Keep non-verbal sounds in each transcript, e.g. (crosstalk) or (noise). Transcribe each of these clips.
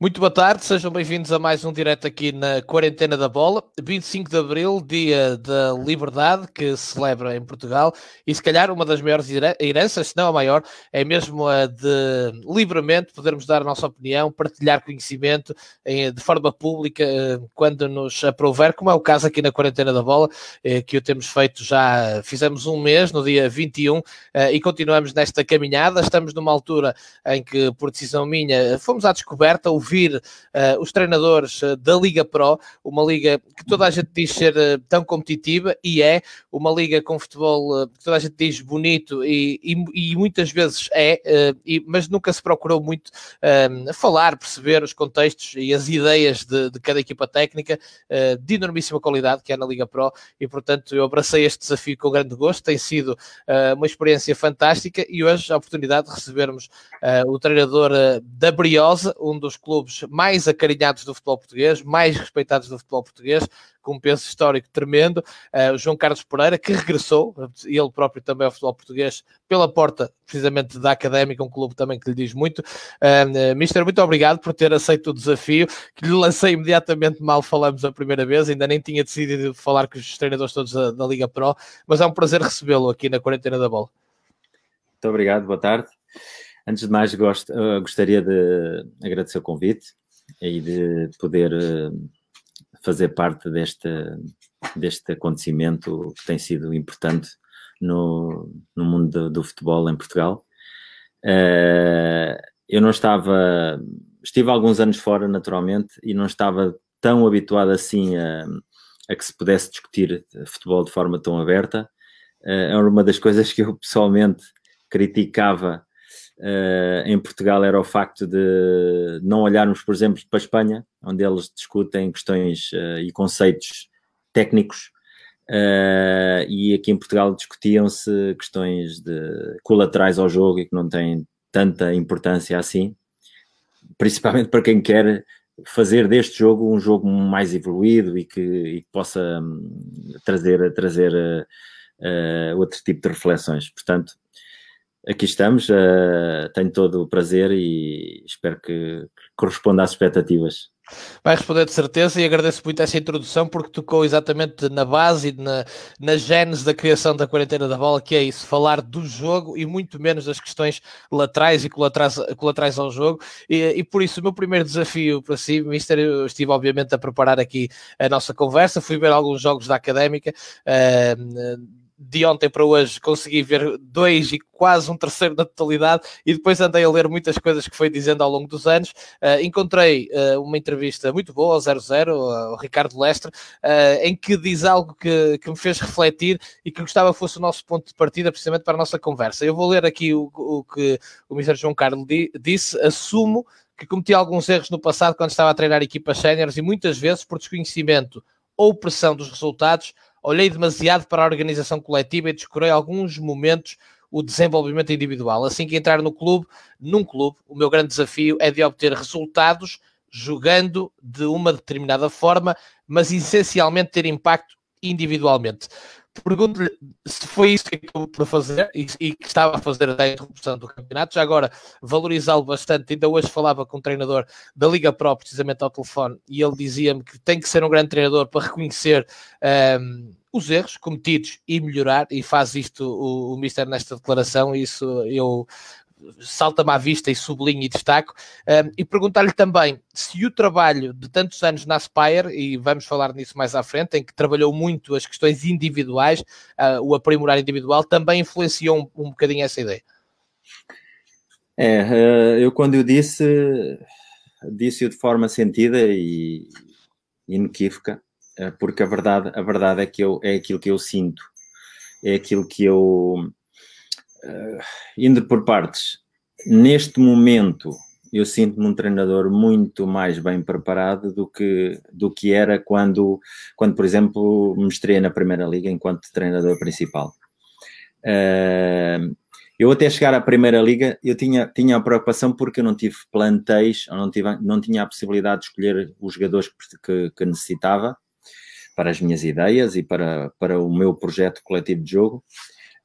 Muito boa tarde, sejam bem-vindos a mais um direto aqui na Quarentena da Bola. 25 de Abril, dia da liberdade que se celebra em Portugal e se calhar uma das maiores heranças, se não a maior, é mesmo a de livremente podermos dar a nossa opinião, partilhar conhecimento de forma pública eh, quando nos aprover, como é o caso aqui na Quarentena da Bola, eh, que o temos feito já, fizemos um mês, no dia 21, eh, e continuamos nesta caminhada. Estamos numa altura em que, por decisão minha, fomos à descoberta, ouvir uh, os treinadores uh, da Liga Pro, uma liga que toda a gente diz ser uh, tão competitiva e é, uma liga com futebol que toda a gente diz bonito e, e, e muitas vezes é, e, mas nunca se procurou muito falar, perceber os contextos e as ideias de, de cada equipa técnica de enormíssima qualidade que é na Liga Pro e portanto eu abracei este desafio com grande gosto, tem sido uma experiência fantástica e hoje a oportunidade de recebermos o treinador da Briosa, um dos clubes clubes mais acarinhados do futebol português, mais respeitados do futebol português, com um peso histórico tremendo. Uh, João Carlos Pereira, que regressou, ele próprio também ao futebol português, pela porta precisamente da Académica, um clube também que lhe diz muito. Uh, Mister, muito obrigado por ter aceito o desafio, que lhe lancei imediatamente mal falamos a primeira vez, ainda nem tinha decidido falar com os treinadores todos da, da Liga Pro, mas é um prazer recebê-lo aqui na Quarentena da Bola. Muito obrigado, boa tarde. Antes de mais, gosto, uh, gostaria de agradecer o convite e de poder uh, fazer parte deste, deste acontecimento que tem sido importante no, no mundo do, do futebol em Portugal. Uh, eu não estava, estive alguns anos fora, naturalmente, e não estava tão habituado assim a, a que se pudesse discutir futebol de forma tão aberta. Uh, é uma das coisas que eu pessoalmente criticava uh, em Portugal era o facto de não olharmos, por exemplo, para a Espanha, onde eles discutem questões uh, e conceitos técnicos, uh, e aqui em Portugal discutiam-se questões de colaterais ao jogo e que não têm tanta importância assim, principalmente para quem quer fazer deste jogo um jogo mais evoluído e que, e que possa um, trazer, trazer uh, outro tipo de reflexões. Portanto, aqui estamos, uh, tenho todo o prazer e espero que, corresponda às expectativas. Vai responder de certeza e agradeço muito essa introdução porque tocou exatamente na base e na, na gênese da criação da quarentena da bola, que é isso, falar do jogo e muito menos das questões laterais e colaterais, colaterais ao jogo. E, e por isso, o meu primeiro desafio para si, Mister, eu estive obviamente a preparar aqui a nossa conversa, fui ver alguns jogos da académica. Uh, de ontem para hoje consegui ver dois e quase um terceiro na totalidade e depois andei a ler muitas coisas que foi dizendo ao longo dos anos. Uh, encontrei uh, uma entrevista muito boa ao 00, ao Ricardo Lestre, uh, em que diz algo que, que me fez refletir e que gostava fosse o nosso ponto de partida precisamente para a nossa conversa. Eu vou ler aqui o, o que o Mr. João Carlos disse, assumo que cometi alguns erros no passado quando estava a treinar equipas séniores e muitas vezes por desconhecimento ou pressão dos resultados olhei demasiado para a organização coletiva e descurei alguns momentos o desenvolvimento individual. Assim que entrar no clube, num clube, o meu grande desafio é de obter resultados jogando de uma determinada forma, mas essencialmente ter impacto individualmente. Pergunto-lhe se foi isso que acabou por fazer e, e, que estava a fazer até a interrupção do campeonato. Já agora, valorizá-lo bastante. Ainda hoje falava com um treinador da Liga Pro, precisamente ao telefone, e ele dizia-me que tem que ser um grande treinador para reconhecer um, os erros cometidos e melhorar, e faz isto o, o Mister nesta declaração. Isso eu salta-me à vista e sublinho e destaco, um, e perguntar-lhe também se o trabalho de tantos anos na Aspire, e vamos falar nisso mais à frente, em que trabalhou muito as questões individuais, uh, o aprimorar individual, também influenciou um, um bocadinho essa ideia. É, uh, eu quando eu disse, disse-o de forma sentida e inequívoca, uh, porque a verdade, a verdade é que eu, é aquilo que eu sinto, é aquilo que eu uh, indo por partes, neste momento eu sinto-me um treinador muito mais bem preparado do que, do que era quando, quando, por exemplo, me estreiei na Primeira Liga enquanto treinador principal. Uh, eu até chegar à Primeira Liga, eu tinha, tinha a preocupação porque eu não tive plantéis, não, tive, não tinha a possibilidade de escolher os jogadores que, que necessitava para as minhas ideias e para, para o meu projeto coletivo de jogo.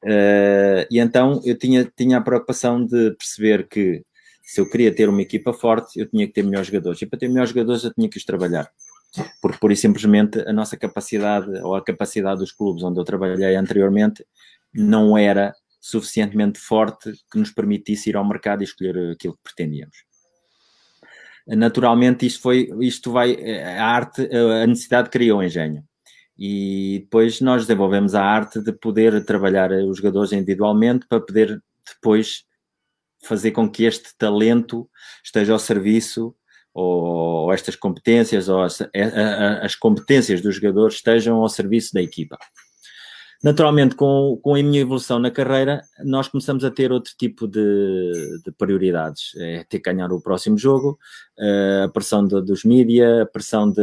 Uh, e então eu tinha, tinha a preocupação de perceber que Se eu queria ter uma equipa forte, eu tinha que ter melhores jogadores. E para ter melhores jogadores, eu tinha que os trabalhar. Porque, por e simplesmente, a nossa capacidade, ou a capacidade dos clubes onde eu trabalhei anteriormente, não era suficientemente forte que nos permitisse ir ao mercado e escolher aquilo que pretendíamos. Naturalmente, isto foi, isto vai, a arte, a necessidade criou o engenho. E depois nós desenvolvemos a arte de poder trabalhar os jogadores individualmente para poder depois fazer com que este talento esteja ao serviço ou estas competências ou as, as competências dos jogadores estejam ao serviço da equipa. Naturalmente, com, com a minha evolução na carreira, nós começamos a ter outro tipo de, de prioridades. É ter que ganhar o próximo jogo, uh, a pressão de, dos mídia, a pressão de,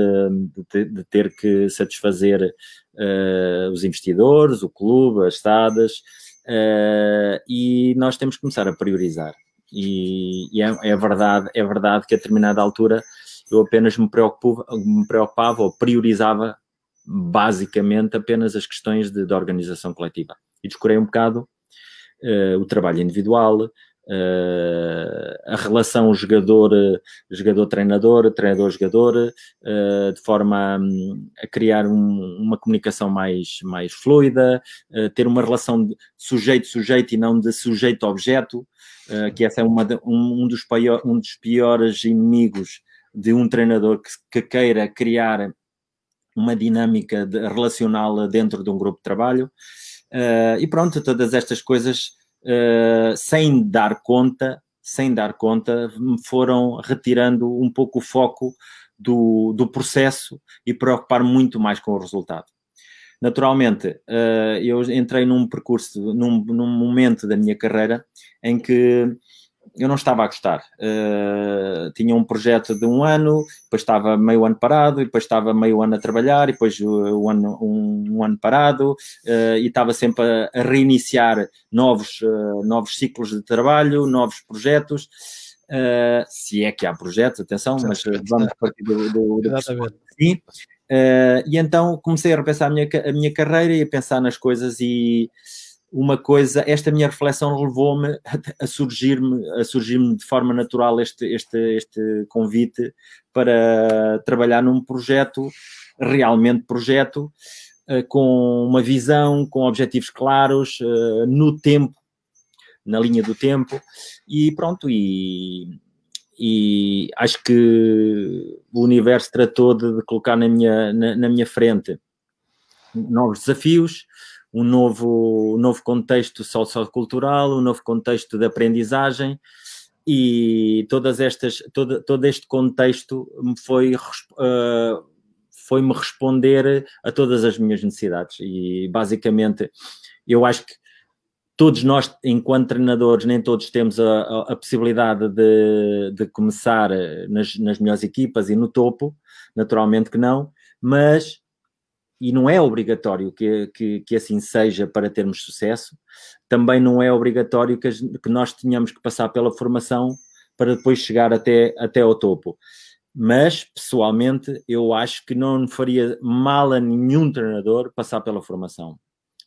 de, ter que satisfazer uh, os investidores, o clube, as estadas, uh, e nós temos que começar a priorizar. E, e é, é, verdade, é verdade que a determinada altura eu apenas me me preocupava ou priorizava basicamente apenas as questões de, de organização coletiva. E descurei um bocado uh, o trabalho individual, uh, a relação jogador-treinador, treinador-jogador, uh, de forma um, a criar um, uma comunicação mais, mais fluida, ter uma relação de sujeito-sujeito e não de sujeito-objeto, que essa é uma de, um, um, dos pior, um dos piores inimigos de um treinador que, que queira criar uma dinâmica de, relacional dentro de um grupo de trabalho. Uh, e pronto, todas estas coisas, uh, sem dar conta, sem dar conta, me foram retirando um pouco o foco do, do processo e preocupar muito mais com o resultado. Naturalmente, uh, eu entrei num percurso, num, num momento da minha carreira em que eu não estava a gostar. Uh, tinha um projeto de um ano, depois estava meio ano parado, e depois estava meio ano a trabalhar, e depois um ano, um, um ano parado, uh, e estava sempre a, a reiniciar novos, uh, novos ciclos de trabalho, novos projetos. se é que há projetos, atenção, mas vamos partir do, do, do sim. e então comecei a repensar a minha, a minha carreira e a pensar nas coisas e uma coisa, esta minha reflexão levou-me a surgir-me a surgir de forma natural este, este, este convite para trabalhar num projeto, realmente projeto, eh, com uma visão, com objetivos claros, eh, no tempo, na linha do tempo, e pronto, e, e acho que o universo tratou de, colocar na minha, na, na minha frente novos desafios, um novo, um novo contexto sociocultural, um novo contexto de aprendizagem e todas estas, todo, todo este contexto me foi, uh, foi-me responder a todas as minhas necessidades. E basicamente eu acho que todos nós, enquanto treinadores, nem todos temos a, a, a possibilidade de, de começar nas, nas melhores equipas e no topo, naturalmente que não, mas e não é obrigatório que, que, que, assim seja para termos sucesso, também não é obrigatório que, que, nós tenhamos que passar pela formação para depois chegar até, até ao topo. Mas, pessoalmente, eu acho que não faria mal a nenhum treinador passar pela formação.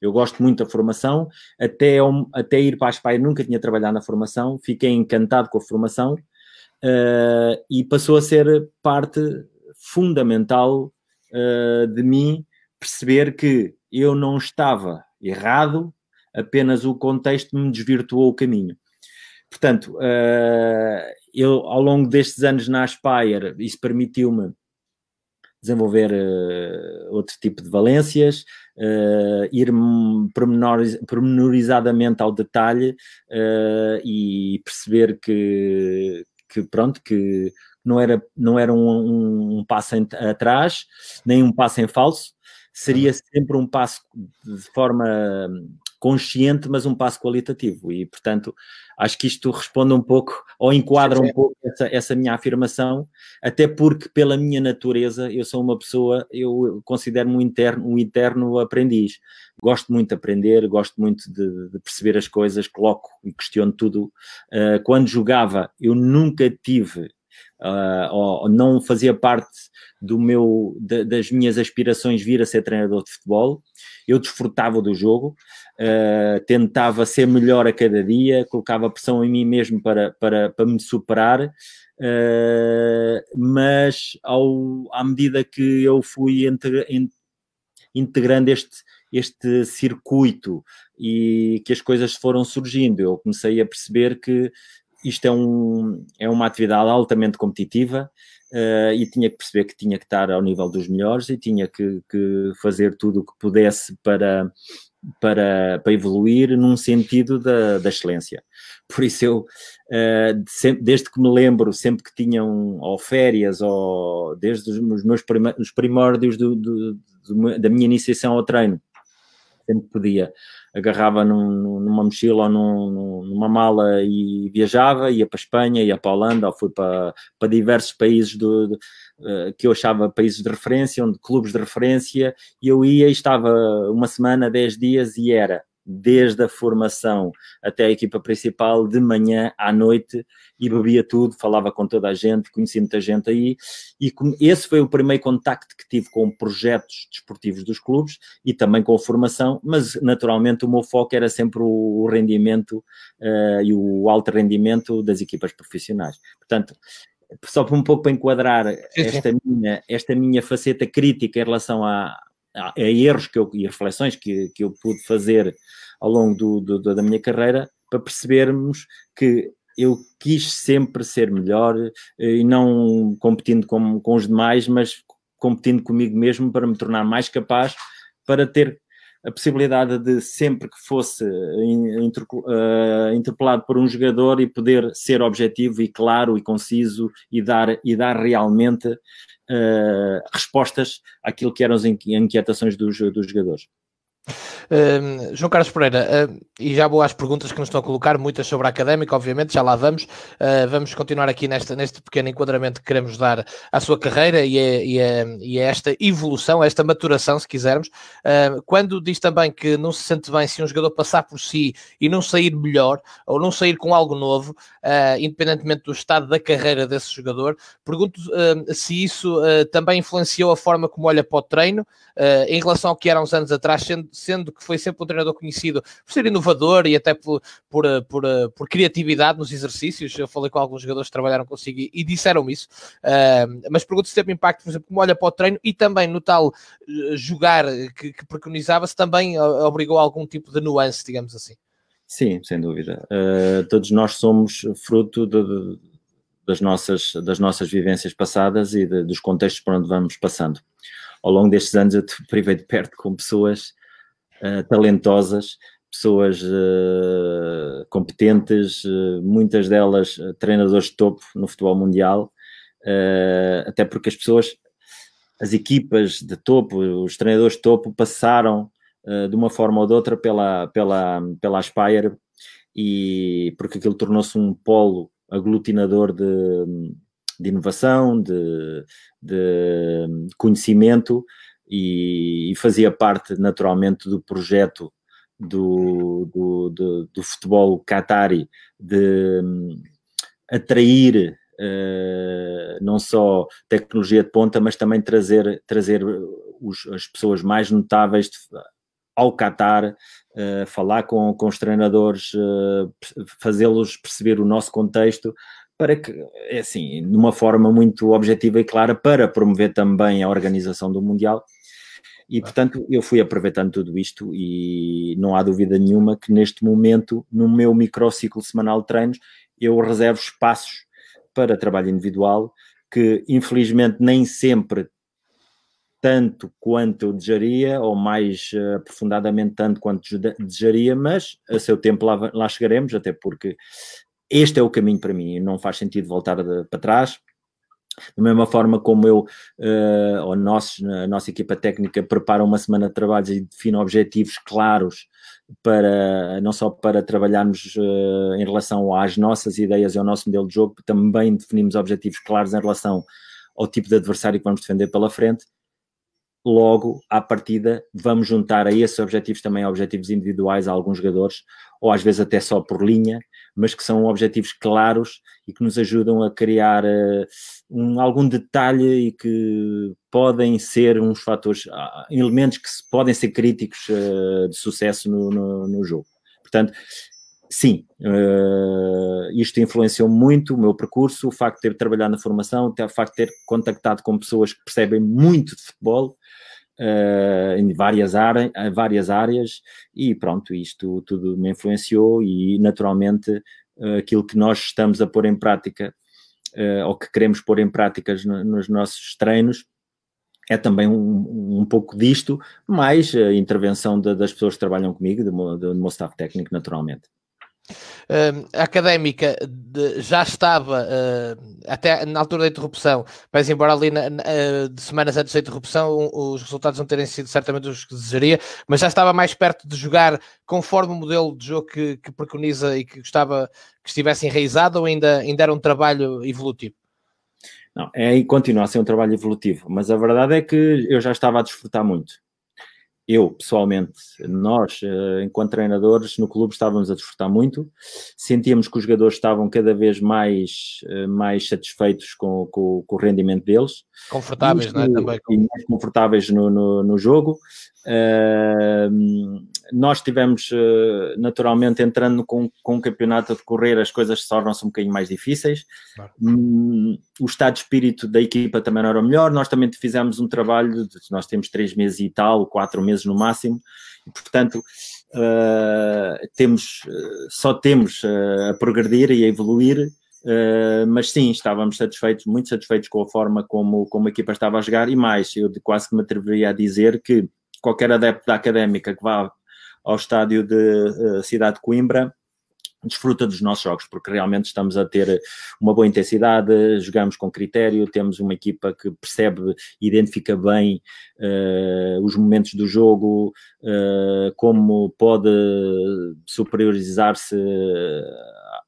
Eu gosto muito da formação, até, até ir para a Espanha nunca tinha trabalhado na formação, fiquei encantado com a formação uh, e passou a ser parte fundamental uh, de mim perceber que eu não estava errado, apenas o contexto me desvirtuou o caminho. Portanto, uh, eu ao longo destes anos na Aspire, isso permitiu-me desenvolver uh, outro tipo de valências, uh, ir pormenoriz pormenorizadamente ao detalhe e perceber que, que, pronto, que não era, não era um, um, um passo em, atrás, nem um passo em falso, seria sempre um passo de forma consciente, mas um passo qualitativo. E, portanto, acho que isto responde um pouco, ou enquadra um pouco essa, essa, minha afirmação, até porque, pela minha natureza, eu sou uma pessoa, eu considero-me um interno, um interno aprendiz. Gosto muito de aprender, gosto muito de, de perceber as coisas, coloco e questiono tudo. Uh, quando jogava, eu nunca tive uh, ou não fazia parte do meu, de, das minhas aspirações vir a ser treinador de futebol. Eu desfrutava do jogo, uh, tentava ser melhor a cada dia, colocava pressão em mim mesmo para, para, para me superar, uh, mas ao, à medida que eu fui integra, integrando este, este circuito e que as coisas foram surgindo, eu comecei a perceber que isto é, um, é uma atividade altamente competitiva uh, e tinha que perceber que tinha que estar ao nível dos melhores e tinha que, que fazer tudo o que pudesse para, para, para evoluir num sentido da, da excelência. Por isso eu, uh, sempre, desde que me lembro, sempre que tinham ou férias ou desde os meus primórdios do, do, do, da minha iniciação ao treino, sempre podia agarrava num, numa mochila ou num, numa mala e viajava, ia para a Espanha, ia para a Holanda, ou fui para, para diversos países do, do uh, que eu achava países de referência, onde clubes de referência, e eu ia e estava uma semana, dez dias e era desde a formação até a equipa principal, de manhã à noite, e bebia tudo, falava com toda a gente, conhecia muita gente aí, e esse foi o primeiro contacto que tive com projetos desportivos dos clubes e também com a formação, mas naturalmente o meu foco era sempre o rendimento uh, e o alto rendimento das equipas profissionais. Portanto, só um pouco para enquadrar esta minha, esta minha faceta crítica em relação a, a, erros que eu, e reflexões que, que eu pude fazer ao longo do, do, da minha carreira para percebermos que eu quis sempre ser melhor eh, e não competindo com, com os demais, mas competindo comigo mesmo para me tornar mais capaz para ter a possibilidade de sempre que fosse inter, uh, interpelado por um jogador e poder ser objetivo e claro e conciso e dar, e dar realmente respostas àquilo que eram as inquietações dos, dos jogadores. João Carlos Pereira, uh, e já vou às perguntas que nos estão a colocar, muitas sobre a académica, obviamente, já lá vamos. Uh, vamos continuar aqui neste pequeno enquadramento que queremos dar à sua carreira e a, e a, e a esta evolução, a esta maturação, se quisermos. quando diz também que não se sente bem se um jogador passar por si e não sair melhor, ou não sair com algo novo, independentemente do estado da carreira desse jogador, pergunto se isso também influenciou a forma como olha para o treino, em relação ao que era uns anos atrás, sendo, sendo que foi sempre um treinador conhecido por ser inovador e até por, por, por, por criatividade nos exercícios. Eu falei com alguns jogadores que trabalharam consigo e, e disseram isso. Uh, mas pergunto se teve impacto, por exemplo, como olha para o treino e também no tal uh, jogar que, que preconizava, se também obrigou a algum tipo de nuance, digamos assim. Sim, sem dúvida. Uh, todos nós somos fruto de, de, das, nossas, das nossas vivências passadas e de, dos contextos por onde vamos passando. Ao longo destes anos eu te (laughs) privei de perto com pessoas uh, talentosas, pessoas uh, competentes, uh, muitas delas treinadores de topo no futebol mundial, até porque as pessoas, as equipas de topo, os treinadores de topo passaram de uma forma ou de outra pela, pela, pela Aspire e porque aquilo tornou-se um polo aglutinador de, de inovação, de, de conhecimento e, e fazia parte naturalmente do projeto do, do, do, do futebol qatari de um, atrair uh, não só tecnologia de ponta, mas também trazer, trazer os, as pessoas mais notáveis de, ao Qatar, uh, falar com, com os treinadores, uh, fazê-los perceber o nosso contexto, para que, é assim, de uma forma muito objetiva e clara, para promover também a organização do Mundial e, portanto, eu fui aproveitando tudo isto e não há dúvida nenhuma que neste momento, no meu microciclo semanal de treinos, eu reservo espaços para trabalho individual que, infelizmente, nem sempre tanto quanto eu desejaria, ou mais uh, aprofundadamente tanto quanto desejaria, mas a seu tempo lá, lá chegaremos, até porque este é o caminho para mim, não faz sentido voltar de, para trás, da mesma forma como eu, uh, ou nós, a nossa equipa técnica, prepara uma semana de trabalhos e define objetivos claros para, não só para trabalharmos uh, em relação às nossas ideias e ao nosso modelo de jogo, também definimos objetivos claros em relação ao tipo de adversário que vamos defender pela frente. Logo, à partida, vamos juntar a esses objetivos também objetivos individuais a alguns jogadores, ou às vezes até só por linha, mas que são objetivos claros e que nos ajudam a criar uh, um, algum detalhe e que podem ser uns fatores, uh, elementos que podem ser críticos uh, de sucesso no, no, no, jogo. Portanto, sim, isto influenciou muito o meu percurso, o facto de ter trabalhado na formação, o facto de ter contactado com pessoas que percebem muito de futebol, uh, em várias, várias áreas e pronto, isto tudo me influenciou e naturalmente uh, aquilo que nós estamos a pôr em prática uh, ou que queremos pôr em práticas no, nos nossos treinos é também um, um pouco disto, mais a intervenção de, das pessoas que trabalham comigo, do do meu staff técnico, naturalmente a académica de, já estava uh, até na altura da interrupção, mas embora ali na, na, uh, de semanas antes da interrupção os resultados não terem sido certamente os que desejaria, mas já estava mais perto de jogar conforme o modelo de jogo que, que preconiza e que gostava que estivesse enraizado ou ainda, ainda era um trabalho evolutivo? Não, é e continua a ser um trabalho evolutivo, mas a verdade é que eu já estava a desfrutar muito eu pessoalmente, nós, eh, enquanto treinadores no clube, estávamos a desfrutar muito, sentíamos que os jogadores estavam cada vez mais, eh, mais satisfeitos com, com, com o rendimento deles. Confortáveis, não é? Também. E mais confortáveis no, no, no jogo. Uh, nós tivemos, uh, naturalmente, entrando com, com o campeonato a decorrer, as coisas tornam-se um bocadinho mais difíceis. Claro. Um, o estado de espírito da equipa também não era o melhor. Nós também fizemos um trabalho, nós temos três meses e tal, quatro meses no máximo, e, portanto, uh, temos, só temos a progredir e a evoluir. Uh, mas sim, estávamos satisfeitos, muito satisfeitos com a forma como, como a equipa estava a jogar e mais, eu quase que me atreveria a dizer que qualquer adepto da académica que vá ao estádio de uh, Cidade de Coimbra. Desfruta dos nossos jogos, porque realmente estamos a ter uma boa intensidade, jogamos com critério, temos uma equipa que percebe, identifica bem uh, os momentos do jogo, uh, como pode superiorizar-se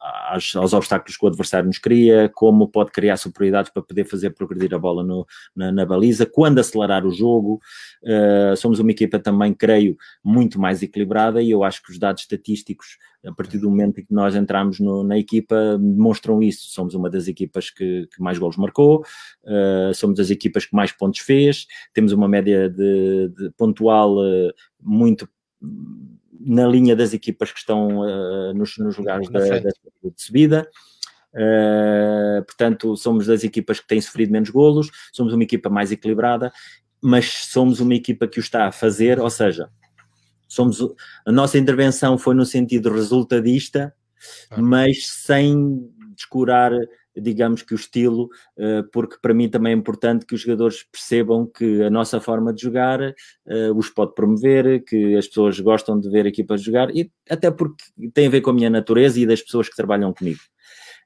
aos, aos, obstáculos que o adversário nos cria, como pode criar superioridades para poder fazer progredir a bola no, na, na, baliza, quando acelerar o jogo. Uh, somos uma equipa também, creio, muito mais equilibrada e eu acho que os dados estatísticos, a partir do momento em que nós entramos no, na equipa, demonstram isso. Somos uma das equipas que, que mais gols marcou, uh, somos as equipas que mais pontos fez, temos uma média de, de pontual uh, muito na linha das equipas que estão uh, nos, nos lugares da, da, de subida. Uh, portanto, somos das equipas que têm sofrido menos golos, somos uma equipa mais equilibrada, mas somos uma equipa que o está a fazer, ou seja, somos, a nossa intervenção foi no sentido resultadista, ah. mas sem descurar digamos que o estilo, eh, porque para mim também é importante que os jogadores percebam que a nossa forma de jogar eh, os pode promover, que as pessoas gostam de ver equipas jogar, e até porque tem a ver com a minha natureza e das pessoas que trabalham comigo.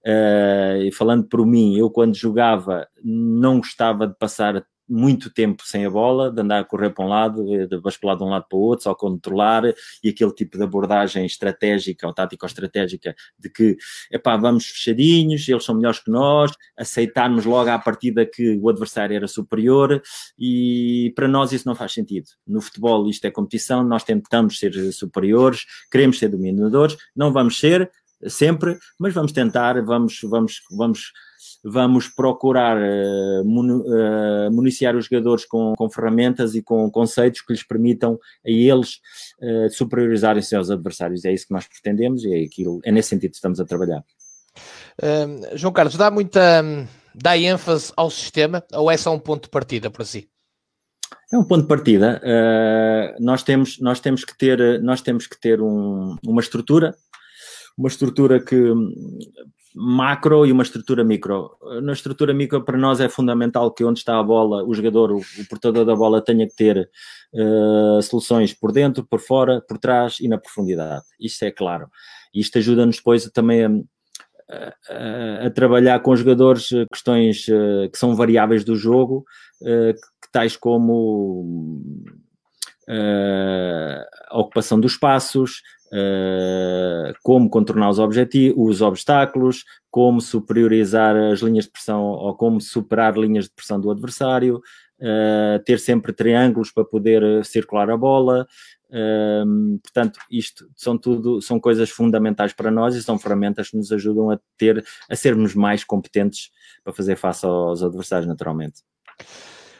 Uh, e falando por mim, eu quando jogava não gostava de passar muito tempo sem a bola, de andar a correr para um lado, eh, de bascular de um lado para o outro, só controlar, e aquele tipo de abordagem estratégica ou tático-estratégica de que, epá, vamos fechadinhos, eles são melhores que nós, aceitarmos logo à partida que o adversário era superior, e para nós isso não faz sentido. No futebol isto é competição, nós tentamos ser superiores, queremos ser dominadores, não vamos ser sempre, mas vamos tentar, vamos, vamos, vamos vamos procurar uh, municiar os jogadores com, com, ferramentas e com conceitos que lhes permitam a eles uh, superiorizarem-se aos adversários. É isso que nós pretendemos e é, aquilo, é nesse sentido que estamos a trabalhar. Uh, João Carlos, dá muita dá ênfase ao sistema ou é só um ponto de partida para si? É um ponto de partida. Uh, nós, temos, nós temos que ter, nós temos que ter um, uma estrutura, uma estrutura que macro e uma estrutura micro. Na estrutura micro, para nós é fundamental que onde está a bola, o jogador, o, o portador da bola, tenha que ter uh, soluções por dentro, por fora, por trás e na profundidade. Isto é claro. Isto ajuda-nos depois também a, a, a, trabalhar com jogadores eh, questões uh, que são variáveis do jogo, uh, que, tais como a ocupação dos espaços, Uh, como contornar os, os obstáculos, como superiorizar as linhas de pressão ou como superar linhas de pressão do adversário, uh, ter sempre triângulos para poder circular a bola, Um, portanto, isto são tudo são coisas fundamentais para nós e são ferramentas que nos ajudam a ter a sermos mais competentes para fazer face aos adversários, naturalmente.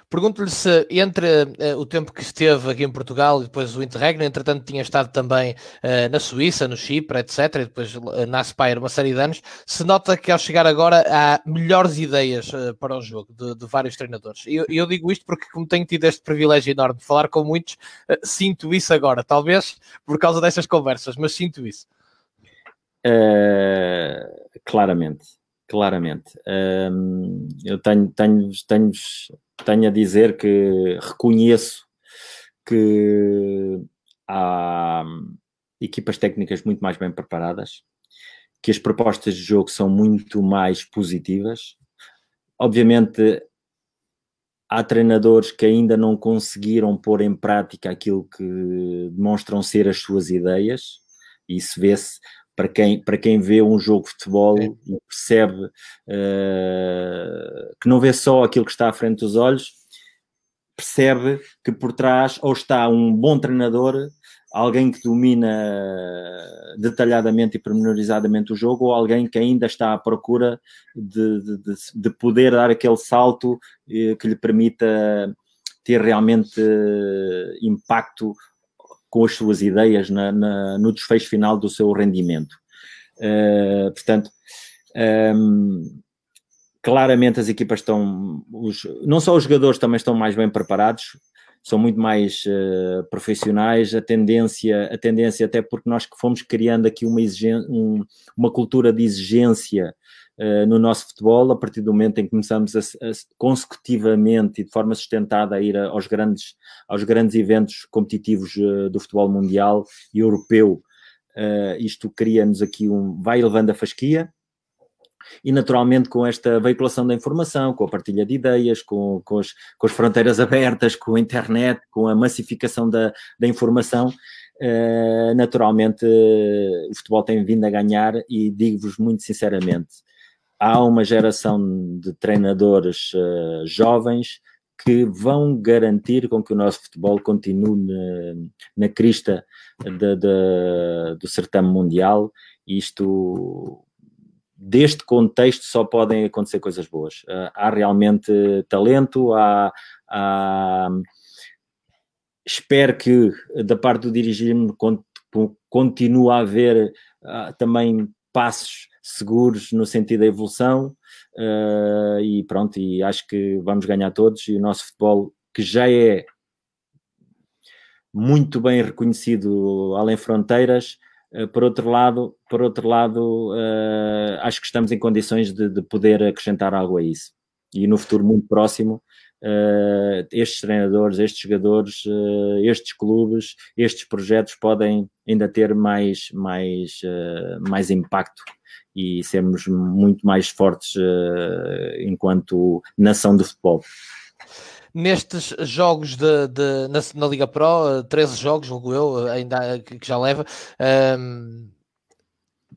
Pergunto-lhe se entre uh, o tempo que esteve aqui em Portugal e depois o Interregno, entretanto tinha estado também uh, na Suíça, no Chipre, etc., e depois uh, na Aspire uma série de anos, se nota que ao chegar agora há melhores ideias para o jogo de, de vários treinadores. E eu, eu, digo isto porque, como tenho tido este privilégio enorme de falar com muitos, sinto isso agora, talvez por causa destas conversas, mas sinto isso. claramente, claramente. Um, eu tenho, tenho, tenho tenho a dizer que reconheço que há equipas técnicas muito mais bem preparadas, que as propostas de jogo são muito mais positivas. Obviamente, há treinadores que ainda não conseguiram pôr em prática aquilo que demonstram ser as suas ideias, e isso vê-se para quem, para quem vê um jogo de futebol é. e percebe uh, que não vê só aquilo que está à frente dos olhos, percebe que por trás ou está um bom treinador, alguém que domina detalhadamente e pormenorizadamente o jogo, ou alguém que ainda está à procura de, de, de poder dar aquele salto eh, que lhe permita ter realmente impacto com as suas ideias na, na, no desfecho final do seu rendimento. Uh, portanto, um, ehm, claramente as equipas estão, os, não só os jogadores também estão mais bem preparados, são muito mais uh, profissionais, a tendência, a tendência até porque nós que fomos criando aqui uma, um, uma cultura de exigência uh, no nosso futebol, a partir do momento em que começamos a, a, consecutivamente e de forma sustentada a ir a, aos, grandes, aos grandes eventos competitivos uh, do futebol mundial e europeu, uh, isto cria-nos aqui um. vai levando a fasquia. E naturalmente com esta veiculação da informação, com a partilha de ideias, com, com, as, com as fronteiras abertas, com a internet, com a massificação da, da informação, naturalmente o futebol tem vindo a ganhar e digo-vos muito sinceramente, há uma geração de treinadores uh, jovens que vão garantir com que o nosso futebol continue na, na crista de, de, do certame mundial. Isto, deste contexto, só podem acontecer coisas boas. Uh, há realmente talento, há, há, espero que da parte do dirigir-me continue a haver uh, também passos seguros no sentido da evolução uh, e pronto, e acho que vamos ganhar todos e o nosso futebol que já é muito bem reconhecido além fronteiras, uh, por outro lado, por outro lado uh, acho que estamos em condições de, de, poder acrescentar algo a isso. E no futuro muito próximo Uh, estes treinadores, estes jogadores, uh, estes clubes, estes projetos podem ainda ter mais, mais, uh, mais impacto e sermos muito mais fortes enquanto nação de futebol. Nestes jogos de, de na, na, Liga Pro, 13 jogos, julgo eu, ainda que já leva, um, ehm,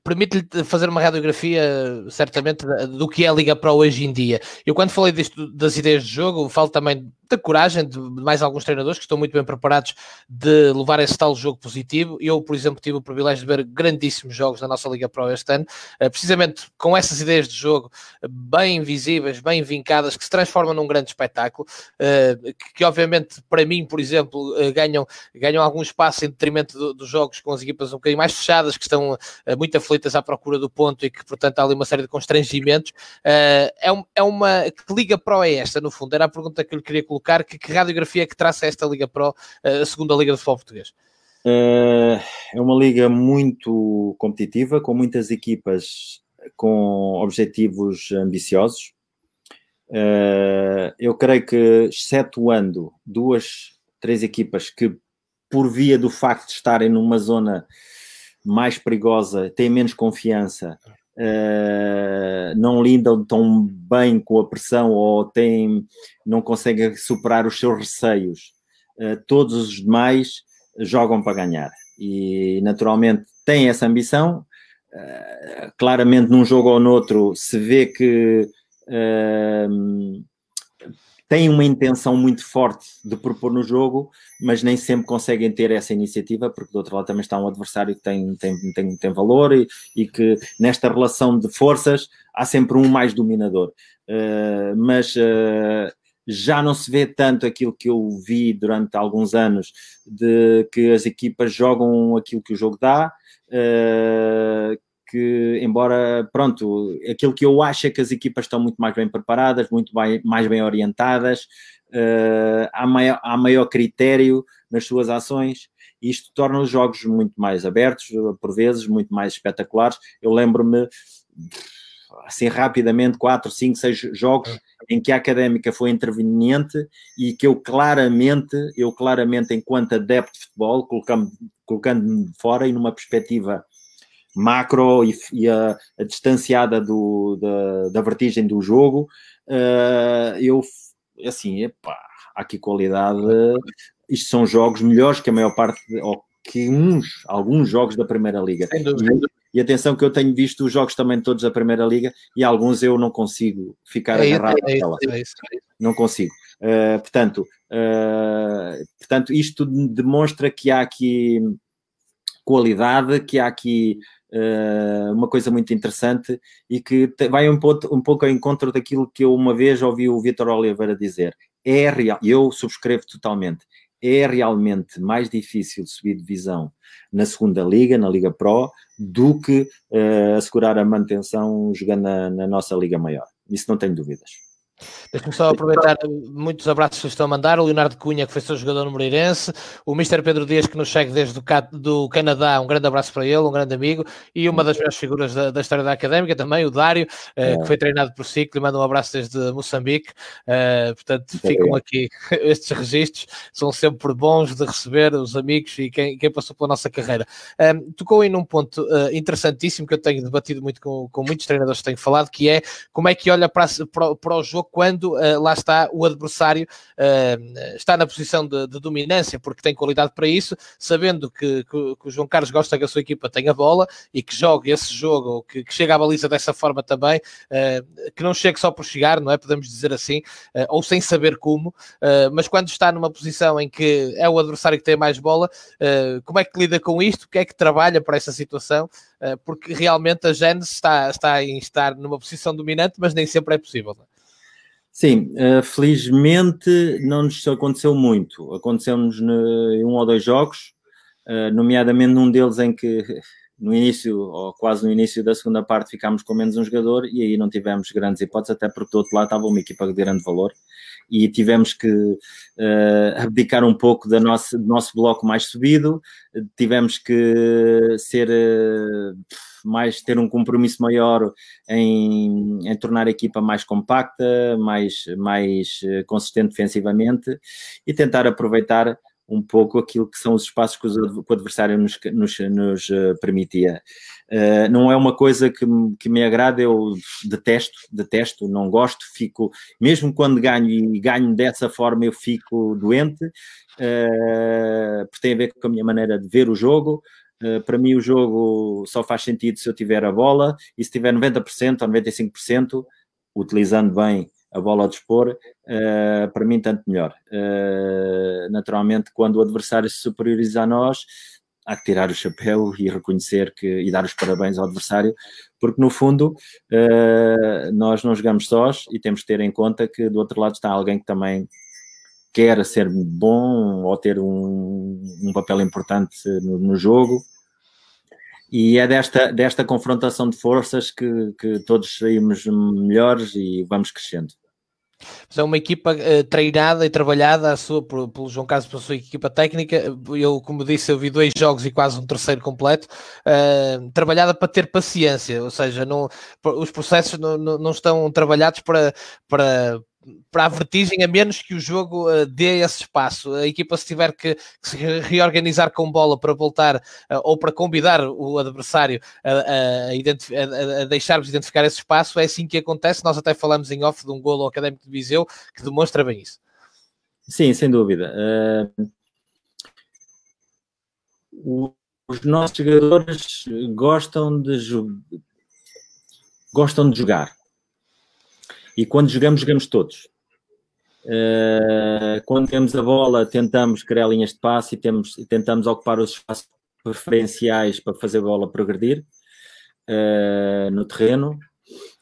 permite-lhe fazer uma radiografia, certamente, do que é a Liga Pro hoje em dia. Eu, quando falei disto, das ideias de jogo, falo também da coragem de mais alguns treinadores que estão muito bem preparados de levar esse tal jogo positivo. Eu, por exemplo, tive o privilégio de ver grandíssimos jogos na nossa Liga Pro este ano, eh, precisamente com essas ideias de jogo bem visíveis, bem vincadas, que se transformam num grande espetáculo, eh, que, obviamente, para mim, por exemplo, eh, ganham, ganham algum espaço em detrimento dos jogos com as equipas um bocadinho mais fechadas, que estão muito aflitas à procura do ponto e que, portanto, há ali uma série de constrangimentos. É, é uma. Que Liga Pro é esta, no fundo? Era a pergunta que eu lhe queria colocar colocar que, que radiografia é que traça esta Liga Pro, eh, a segunda Liga de Futebol Português? Eh, é uma liga muito competitiva, com muitas equipas com objetivos ambiciosos. Eh, eu creio que, excetuando duas, três equipas que, por via do facto de estarem numa zona mais perigosa, têm menos confiança uh, não lidam tão bem com a pressão ou têm, não conseguem superar os seus receios. Uh, todos os demais jogam para ganhar e naturalmente têm essa ambição. Uh, claramente, num jogo ou noutro, se vê que têm uma intenção muito forte de propor no jogo, mas nem sempre conseguem ter essa iniciativa, porque do outro lado também está um adversário que tem, tem, tem, tem valor e, e que nesta relação de forças há sempre um mais dominador. Uh, mas uh, já não se vê tanto aquilo que eu vi durante alguns anos de que as equipas jogam aquilo que o jogo dá. Uh, que, embora, pronto, aquilo que eu acho é que as equipas estão muito mais bem preparadas, muito bem, mais bem orientadas, uh, há, maior, há maior critério nas suas ações, e isto torna os jogos muito mais abertos, por vezes, muito mais espetaculares. Eu lembro-me, assim, rapidamente, quatro, cinco, seis jogos em que a académica foi interveniente e que eu claramente, eu claramente, enquanto adepto de futebol, colocando-me colocando fora e numa perspectiva macro e, e a, a, distanciada do, da, da vertigem do jogo, uh, eu, assim, epá, há aqui qualidade. Isto são jogos melhores que a maior parte, ou que uns, alguns jogos da Primeira Liga. E, e, atenção que eu tenho visto os jogos também todos da Primeira Liga e alguns eu não consigo ficar é agarrado é é é. Não consigo. Uh, portanto, uh, portanto, isto demonstra que há aqui qualidade, que há aqui uh, uma coisa muito interessante e que vai um pouco, um pouco ao encontro daquilo que eu uma vez ouvi o Vitor Oliveira dizer. É real, eu subscrevo totalmente, é realmente mais difícil subir divisão na segunda liga, na Liga Pro, do que uh, assegurar a manutenção jogando na, na nossa liga maior. Isso não tenho dúvidas. Deixa-me só aproveitar muitos abraços que estão a mandar. O Leonardo Cunha, que foi seu jogador no Moreirense. O Mr. Pedro Dias, que nos segue desde do Canadá. Um grande abraço para ele, um grande amigo. E uma das melhores figuras da, da história da académica também, o Dário, uh, que foi treinado por Ciclo. Manda um abraço desde Moçambique. Uh, portanto, ficam aqui (laughs) estes registros. São sempre bons de receber os amigos e quem, quem passou pela nossa carreira. Eh, tocou aí num ponto interessantíssimo que eu tenho debatido muito com, com muitos treinadores que tenho falado, que é como é que olha para, para, para o jogo quando uh, lá está o adversário uh, está na posição de, de, dominância, porque tem qualidade para isso, sabendo que, que, que, o João Carlos gosta que a sua equipa tenha bola e que jogue esse jogo, que, que chega à baliza dessa forma também, uh, que não chegue só por chegar, não é? Podemos dizer assim, ou sem saber como, mas quando está numa posição em que é o adversário que tem mais bola, como é que lida com isto? O que é que trabalha para essa situação? porque realmente a Gênesis está, está em estar numa posição dominante, mas nem sempre é possível. Não é? Sim, uh, felizmente não nos aconteceu muito. Aconteceu-nos em um ou dois jogos, uh, nomeadamente num deles em que no início, ou quase no início da segunda parte, ficámos com menos um jogador e aí não tivemos grandes hipóteses, até porque do outro lado estava uma equipa de grande valor e tivemos que uh, abdicar um pouco da nossa, do nosso bloco mais subido, tivemos que ser uh, mais ter um compromisso maior em, em, tornar a equipa mais compacta, mais, mais uh, consistente defensivamente e tentar aproveitar um pouco aquilo que são os espaços que, o adversário nos, nos, nos permitia. Uh, não é uma coisa que, que me agrada, eu detesto, detesto, não gosto, fico, mesmo quando ganho e ganho dessa forma, eu fico doente, uh, porque tem a ver com a minha maneira de ver o jogo. Uh, para mim, o jogo só faz sentido se eu tiver a bola e se tiver 90% ou 95%, utilizando bem a bola a dispor, uh, para mim, tanto melhor. Uh, naturalmente, quando o adversário se superioriza a nós, há que tirar o chapéu e reconhecer que e dar os parabéns ao adversário, porque no fundo uh, nós não jogamos sós e temos que ter em conta que do outro lado está alguém que também quer ser bom ou ter um, um papel importante no, no, jogo. E é desta, desta confrontação de forças que, que todos saímos melhores e vamos crescendo. É uma equipa uh, treinada e trabalhada a sua, por, pelo João Carlos, pela sua equipa técnica. Eu, como disse, eu vi dois jogos e quase um terceiro completo. Uh, trabalhada para ter paciência, ou seja, não, os processos não, não, não estão trabalhados para, para, para a vertigem, a menos que o jogo uh, dê esse espaço. A equipa, se tiver que, que se reorganizar com bola para voltar uh, ou para convidar o adversário a, a, a, a deixar-vos identificar esse espaço, é assim que acontece. Nós até falamos em off de um golo académico de Viseu que demonstra bem isso. Sim, sem dúvida. Uh, os nossos jogadores gostam de, gostam de jogar e quando jogamos, jogamos todos. Uh, quando temos a bola, tentamos criar linhas de passe e temos, tentamos ocupar os espaços preferenciais para fazer a bola progredir uh, no terreno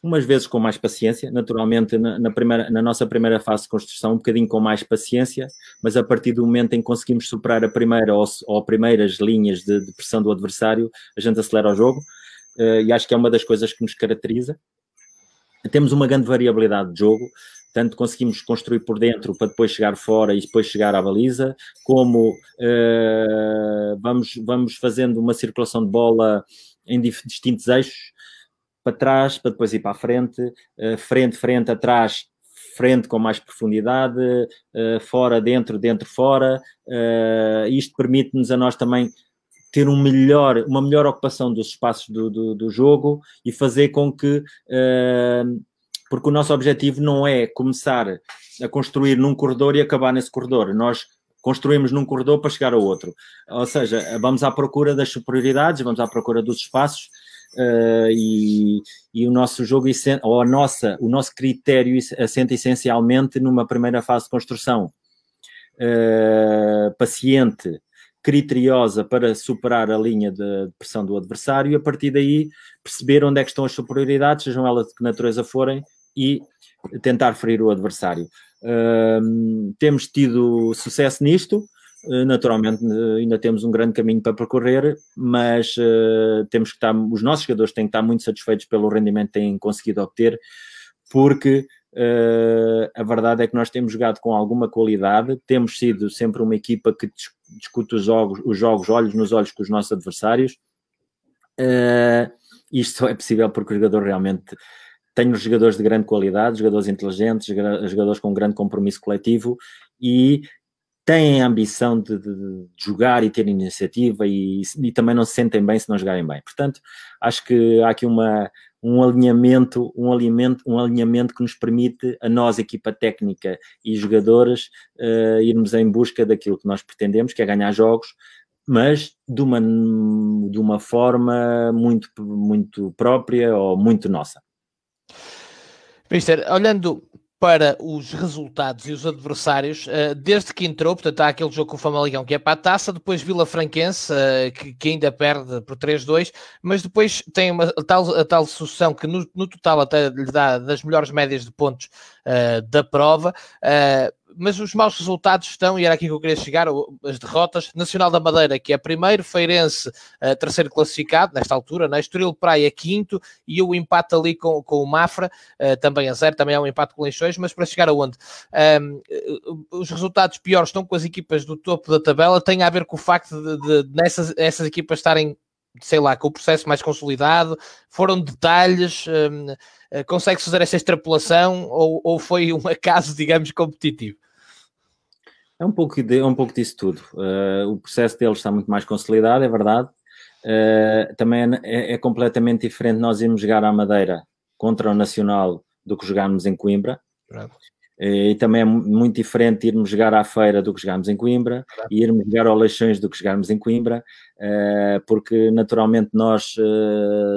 umas vezes com mais paciência, naturalmente na, na, primeira, na nossa primeira fase de construção, um bocadinho com mais paciência, mas a partir do momento em que conseguimos superar a primeira ou, ou primeiras linhas de, de, pressão do adversário, a gente acelera o jogo uh, e acho que é uma das coisas que nos caracteriza. Temos uma grande variabilidade de jogo, tanto conseguimos construir por dentro para depois chegar fora e depois chegar à baliza, como uh, vamos, vamos fazendo uma circulação de bola em distintos eixos, para trás, para depois ir para a frente, uh, frente, frente, atrás, frente com mais profundidade, uh, fora, dentro, dentro, fora. Isto permite-nos a nós também ter um melhor, uma melhor ocupação dos espaços do, do, do jogo e fazer com que. porque o nosso objetivo não é começar a construir num corredor e acabar nesse corredor. Nós construímos num corredor para chegar ao outro. Ou seja, vamos à procura das superioridades, vamos à procura dos espaços uh, e, e, o nosso jogo, ou a nossa, o nosso critério assenta essencialmente numa primeira fase de construção uh, paciente, criteriosa para superar a linha de pressão do adversário e a partir daí perceber onde é que estão as superioridades, sejam elas de que natureza forem, e tentar ferir o adversário. Uh, temos tido sucesso nisto, eh, naturalmente eh, ainda temos um grande caminho para percorrer, mas uh, temos que estar, os nossos jogadores têm que estar muito satisfeitos pelo rendimento que têm conseguido obter, porque uh, a verdade é que nós temos jogado com alguma qualidade, temos sido sempre uma equipa que discute os jogos, os jogos olhos nos olhos com os nossos adversários. Uh, isto só (laughs) é possível porque o jogador realmente tem os jogadores de grande qualidade, jogadores inteligentes, jogadores com um grande compromisso coletivo e têm a ambição de, de, de, jogar e ter iniciativa e, e, também não se sentem bem se não jogarem bem. Portanto, acho que há aqui uma, um alinhamento, um alinhamento, um alinhamento que nos permite a nós, equipa técnica e jogadores, uh, irmos em busca daquilo que nós pretendemos, que é ganhar jogos, mas de uma, de uma forma muito, muito própria ou muito nossa. Mister, olhando para os resultados e os adversários, uh, desde que entrou, portanto, há aquele jogo com o Famalicão que é para a taça, depois Vila Franquense, uh, que, ainda perde por 3-2, mas depois tem uma a tal, a tal sucessão que no, no, total até lhe dá das melhores médias de pontos uh, da prova mas os maus resultados estão, e era aqui que eu queria chegar, as derrotas. Nacional da Madeira, que é primeiro, Feirense, uh, terceiro classificado, nesta altura, né? Estoril Praia, quinto, e o empate ali com, com o Mafra, uh, também a zero, também é um empate com Leixões, mas para chegar aonde? Um, os resultados piores estão com as equipas do topo da tabela, tem a ver com o facto de, de nessas essas equipas estarem sei lá, com o processo mais consolidado, foram detalhes, um, eh, consegue-se fazer essa extrapolação ou, ou foi um (laughs) acaso, digamos, competitivo? É um pouco, de, é um pouco disso tudo. Uh, o processo deles está muito mais consolidado, é verdade. Uh, também é, é, é, completamente diferente nós irmos jogar à Madeira contra o Nacional do que jogarmos em Coimbra. Uh, e também é muito diferente irmos jogar à feira do que jogarmos em Coimbra e irmos jogar ao Leixões do que jogarmos em Coimbra, porque naturalmente nós,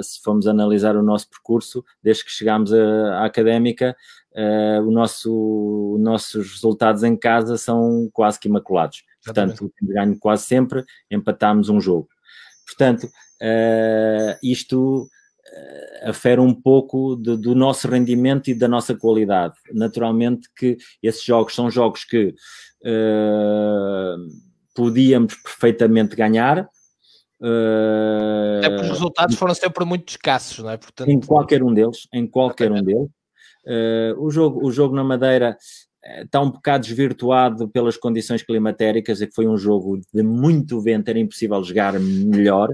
se formos analisar o nosso percurso, desde que chegámos à Académica, uh, o nosso, os nossos resultados em casa são quase que imaculados. Portanto, o time ganho quase sempre, empatámos um jogo. Portanto, uh, isto uh, afere um pouco de, do nosso rendimento e da nossa qualidade. Naturalmente que esses jogos são jogos que uh, podíamos perfeitamente ganhar. Uh, é porque os resultados foram sempre muito escassos, não é? Portanto... Em qualquer um deles, em qualquer um deles. Uh, o, jogo, o jogo na Madeira eh, está um bocado desvirtuado pelas condições climatéricas, é que foi um jogo de muito vento, era impossível jogar melhor.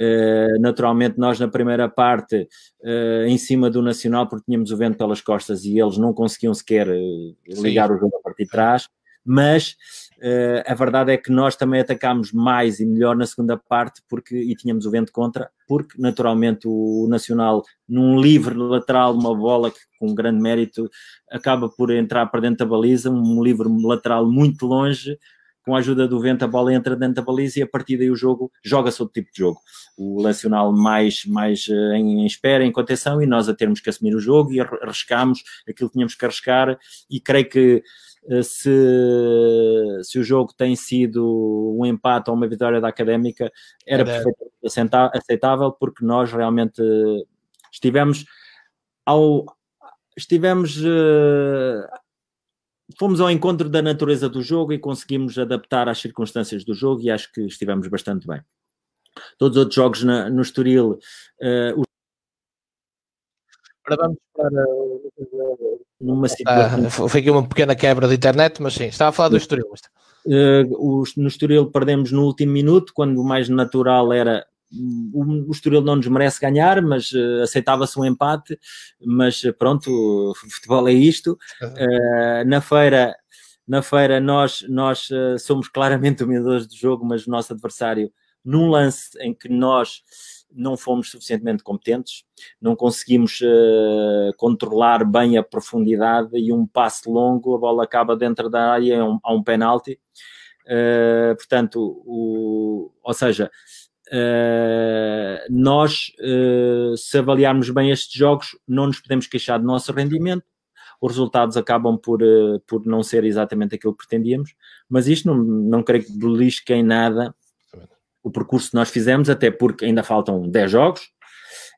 Uh, naturalmente, nós na primeira parte, uh, em cima do Nacional, porque tínhamos o vento pelas costas e eles não conseguiam sequer ligar Sim. o jogo a partir de trás, mas Uh, a verdade é que nós também atacámos mais e melhor na segunda parte porque, e tínhamos o vento contra, porque naturalmente o Nacional, num livre lateral, uma bola que, com grande mérito, acaba por entrar para dentro da baliza, um livre lateral muito longe, com a ajuda do vento a bola entra dentro da baliza e a partir daí o jogo joga-se outro tipo de jogo. O Nacional mais, mais eh, em, em, espera, em contenção e nós a termos que assumir o jogo e arriscamos aquilo que tínhamos que arriscar e creio que se, se o jogo tem sido um empate ou uma vitória da Académica, era, era. perfeitamente aceitável porque nós realmente estivemos ao estivemos uh, fomos ao encontro da natureza do jogo e conseguimos adaptar às circunstâncias do jogo e acho que estivemos bastante bem. Todos os outros jogos na, no Estoril. Uh, Agora vamos para numa situação... Ah, foi aqui uma pequena quebra de internet, mas sim, estava a falar do Estoril. Uh, no Estoril perdemos no último minuto, quando o mais natural era o, o Estoril não nos merece ganhar, mas uh, aceitava-se um empate, mas uh, pronto, o futebol é isto. Uh, na feira, na feira nós, nós somos claramente (laughs) dominadores do jogo, mas o nosso adversário, num lance em que nós não fomos suficientemente competentes, não conseguimos controlar bem a profundidade e um passe longo, a bola acaba dentro da área, há um, há um penalti. portanto, o, ou seja, Uh, nós, uh, se avaliarmos bem estes jogos, não nos podemos queixar do nosso rendimento. Os resultados acabam por, uh, por não ser exatamente aquilo que pretendíamos, mas isto não, não creio que belisque em nada o percurso que nós fizemos, até porque ainda faltam 10 jogos,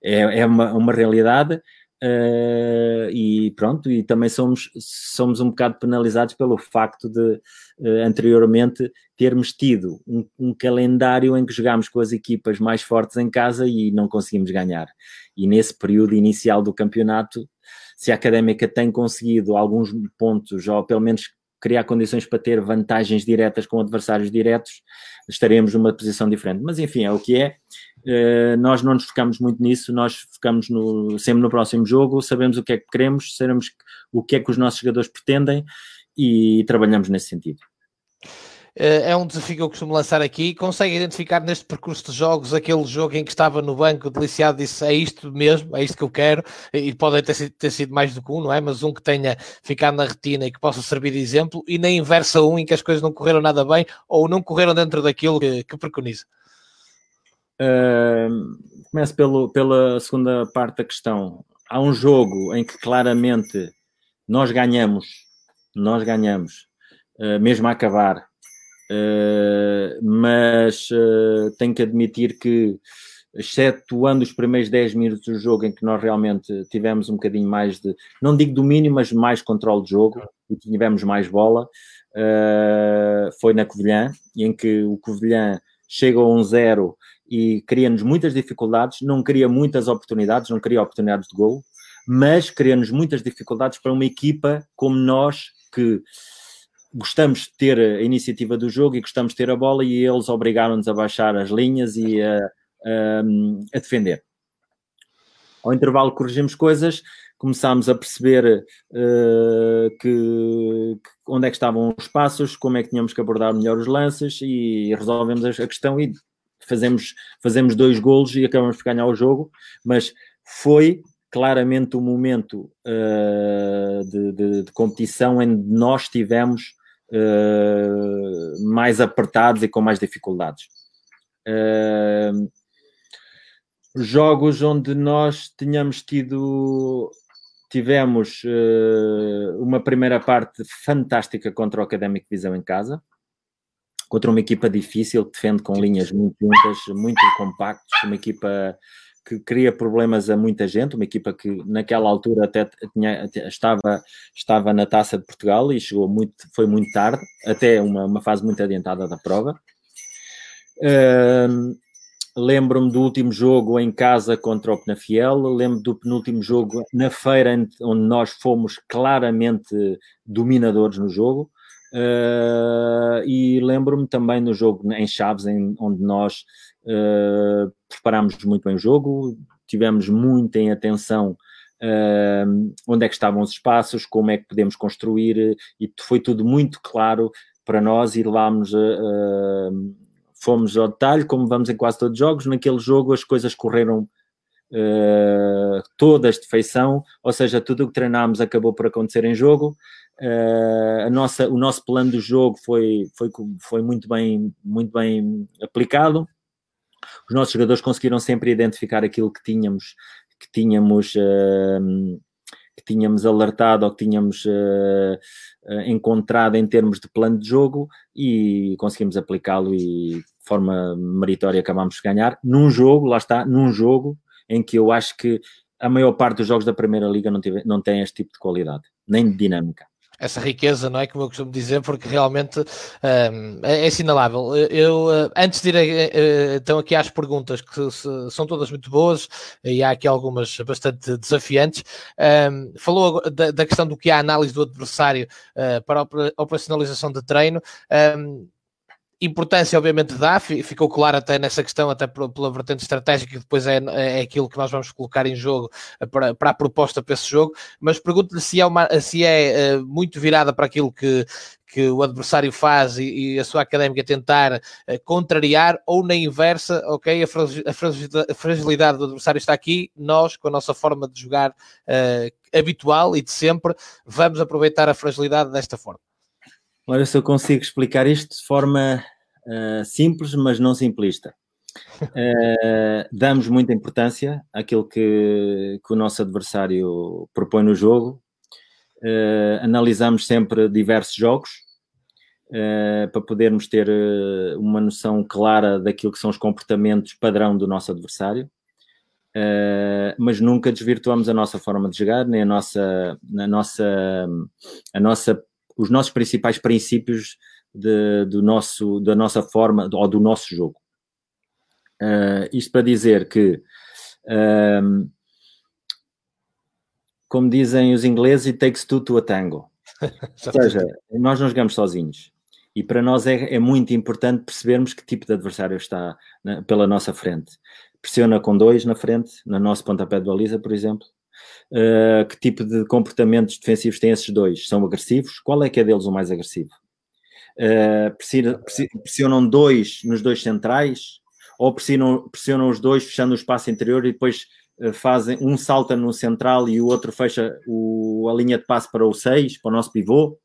é, é uma, uma realidade. Uh, e pronto, e também somos, somos um bocado penalizados pelo facto de uh, anteriormente termos tido um, um, calendário em que jogámos com as equipas mais fortes em casa e não conseguimos ganhar. E nesse período inicial do campeonato, se a Académica tem conseguido alguns pontos, ou pelo menos criar condições para ter vantagens diretas com adversários diretos, estaremos numa posição diferente. Mas enfim, é o que é. Uh, nós não nos focamos muito nisso, nós focamos no, sempre no próximo jogo, sabemos o que é que queremos, sabemos o que é que os nossos jogadores pretendem e trabalhamos nesse sentido. Eh, é um desafio que eu costumo lançar aqui. Consegue identificar neste percurso de jogos aquele jogo em que estava no banco deliciado e disse é isto mesmo, é isto que eu quero, e pode ter sido, ter sido mais do que um, não é? Mas um que tenha ficado na retina e que possa servir de exemplo, e na inversa um em que as coisas não correram nada bem ou não correram dentro daquilo que, que preconiza. Uh, começo pelo, pela segunda parte da questão. Há um jogo em que claramente nós ganhamos, nós ganhamos, uh, mesmo a acabar, Uh, mas uh, tenho que admitir que, excetuando os primeiros 10 minutos do jogo em que nós realmente tivemos um bocadinho mais de, não digo domínio, mas mais controle de jogo e tivemos mais bola, uh, foi na Covilhã, em que o Covilhã chega a um zero e cria-nos muitas dificuldades, não cria muitas oportunidades, não cria oportunidades de gol, mas cria-nos muitas dificuldades para uma equipa como nós que gostamos de ter a iniciativa do jogo e gostamos de ter a bola e eles obrigaram-nos a baixar as linhas e a, a, a, defender. Ao intervalo corrigimos coisas, começámos a perceber uh, que, que, onde é que estavam os passos, como é que tínhamos que abordar melhor os lances e resolvemos a questão e fazemos, fazemos dois golos e acabamos por ganhar o jogo, mas foi claramente o momento uh, de, de, de, competição em que nós tivemos uh, mais apertados e com mais dificuldades. Uh, jogos onde nós tínhamos tido tivemos uh, uma primeira parte fantástica contra o Académico Visão em casa, contra uma equipa difícil que defende com linhas muito juntas, muito compactos, uma equipa que cria problemas a muita gente, uma equipa que naquela altura até tinha, estava, estava na Taça de Portugal e chegou muito, foi muito tarde, até uma, uma fase muito adiantada da prova. Uh, lembro-me do último jogo em casa contra o Penafiel, lembro do penúltimo jogo na feira onde nós fomos claramente dominadores no jogo. Uh, e lembro-me também no jogo em Chaves, em, onde nós uh, preparámos muito bem o jogo, tivemos muito em atenção uh, onde é que estavam os espaços, como é que podemos construir, e foi tudo muito claro para nós e levámos, uh, fomos ao detalhe, como vamos em quase todos os jogos, naquele jogo as coisas correram Uh, todas de feição, ou seja, tudo o que treinámos acabou por acontecer em jogo. Uh, a nossa, o nosso plano do jogo foi, foi, foi muito, bem, muito bem aplicado. Os nossos jogadores conseguiram sempre identificar aquilo que tínhamos, que tínhamos, uh, que tínhamos alertado ou que tínhamos uh, encontrado em termos de plano de jogo e conseguimos aplicá-lo e de forma meritória acabámos de ganhar. Num jogo, lá está, num jogo em que eu acho que a maior parte dos jogos da Primeira Liga não, tive, não tem este tipo de qualidade, nem de dinâmica essa riqueza, não é? Como eu costumo dizer, porque realmente um, é, é, assinalável. Eu, uh, antes de ir uh, então aqui às perguntas, que são todas muito boas e há aqui algumas bastante desafiantes, um, falou da, da, questão do que é a análise do adversário uh, para a operacionalização de treino. Um, importância, obviamente, dá, ficou claro até nessa questão, até pela, vertente estratégica, que depois é, é aquilo que nós vamos colocar em jogo eh, para, para a proposta para esse jogo, mas pergunto-lhe se é, uma, se é uh, muito virada para aquilo que, que o adversário faz e, e a sua académica tentar uh, contrariar, ou na inversa, ok, a fragilidade do adversário está aqui, nós, com a nossa forma de jogar uh, habitual e de sempre, vamos aproveitar a fragilidade desta forma. Olha se eu consigo explicar isto de forma uh, simples, mas não simplista. Uh, (laughs) damos muita importância àquilo que, que, o nosso adversário propõe no jogo. Uh, analisamos sempre diversos jogos para podermos ter uma noção clara daquilo que são os comportamentos padrão do nosso adversário. mas nunca desvirtuamos a nossa forma de jogar, nem a nossa, a nossa, a nossa os nossos principais princípios de, do nosso, da nossa forma ou do nosso jogo. Uh, isto para dizer que, um, como dizem os ingleses, it takes two to a tango. (laughs) ou seja, nós não jogamos sozinhos. E para nós é, é, muito importante percebermos que tipo de adversário está na, pela nossa frente. Pressiona com dois na frente, no nosso pontapé de baliza, por exemplo. Uh, que tipo de comportamentos defensivos têm esses dois? São agressivos? Qual é que é deles o mais agressivo? Uh, pressionam dois nos dois centrais? Ou pressionam, pressionam os dois fechando o espaço interior e depois uh, fazem um salta no central e o outro fecha o, a linha de passe para o 6, para o nosso pivô?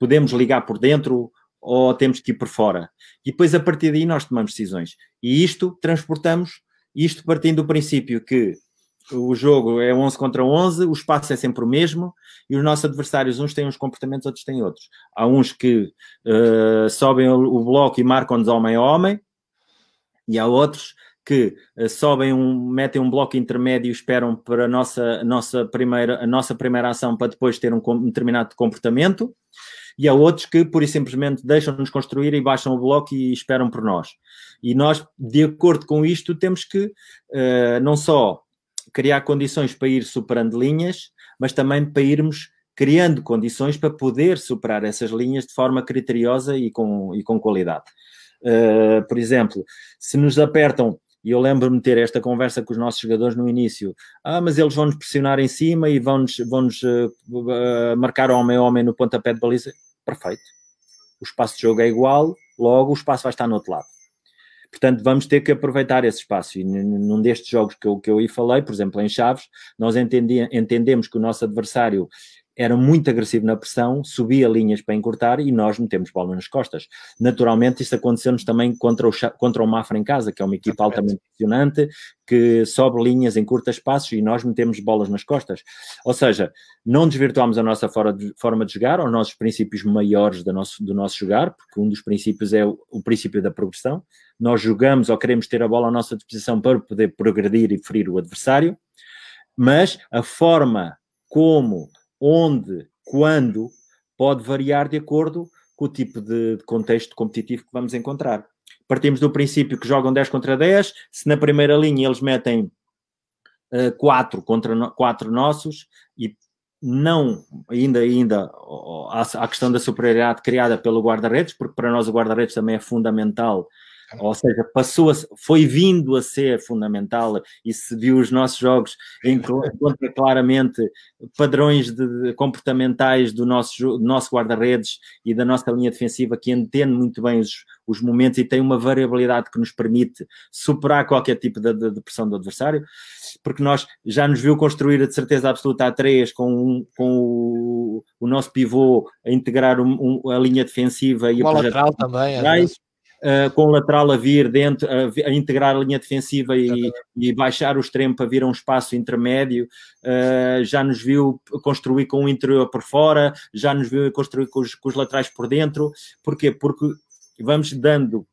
podemos ligar por dentro ou temos que ir por fora? E depois a partir daí nós tomamos decisões. E isto transportamos, isto partindo do princípio que o jogo é 11 contra 11, o espaço é sempre o mesmo e os nossos adversários, uns têm uns comportamentos, outros têm outros. Há uns que uh, sobem o, bloco e marcam-nos homem a homem, e há outros que uh, sobem um, metem um bloco intermédio e esperam para a nossa, nossa, primeira, a nossa primeira ação para depois ter um, um determinado comportamento, e há outros que pura e simplesmente deixam-nos construir e baixam o bloco e esperam por nós. E nós, de acordo com isto, temos que uh, não só criar condições para ir superando linhas, mas também para irmos criando condições para poder superar essas linhas de forma criteriosa e com, e com qualidade. Uh, por exemplo, se nos apertam, e eu lembro-me de ter esta conversa com os nossos jogadores no início, ah, mas eles vão-nos pressionar em cima e vão-nos vão uh, uh, marcar homem a homem no pontapé de baliza. Perfeito. O espaço de jogo é igual, logo o espaço vai estar no outro lado. Portanto, vamos ter que aproveitar esse espaço. E num destes jogos que eu, que eu aí falei, por exemplo, em Chaves, nós entendi, entendemos que o nosso adversário era muito agressivo na pressão, subia linhas para encurtar e nós metemos bola nas costas. Naturalmente, isso aconteceu-nos também contra o, contra o Mafra em casa, que é uma equipa altamente impressionante, que sobe linhas, encurta espaços e nós metemos bolas nas costas. Ou seja, não desvirtuamos a nossa forma de jogar, os nossos princípios maiores do nosso, do nosso jogar, porque um dos princípios é o, o princípio da progressão. Nós jogamos ou queremos ter a bola à nossa disposição para poder progredir e ferir o adversário, mas a forma como onde, quando, pode variar de acordo com o tipo de, contexto competitivo que vamos encontrar. Partimos do princípio que jogam 10 contra 10, se na primeira linha eles metem uh, 4 contra no, 4 nossos e não ainda ainda a questão da superioridade criada pelo guarda-redes, porque para nós o guarda-redes também é fundamental ou seja, passou a, foi vindo a ser fundamental e se viu os nossos jogos encontra claramente padrões de, de comportamentais do nosso, do nosso guarda-redes e da nossa linha defensiva que entende muito bem os, os momentos e tem uma variabilidade que nos permite superar qualquer tipo de, de, de pressão do adversário, porque nós já nos viu construir a de certeza absoluta a três com, com o, nosso pivô a integrar um, um, a linha defensiva e o lateral também, uh, com o lateral a vir dentro, a, a integrar a linha defensiva e, e, baixar o extremo para vir a um espaço intermédio, uh, já nos viu construir com o interior por fora, já nos viu construir com os, com os laterais por dentro. Porquê? Porque vamos dando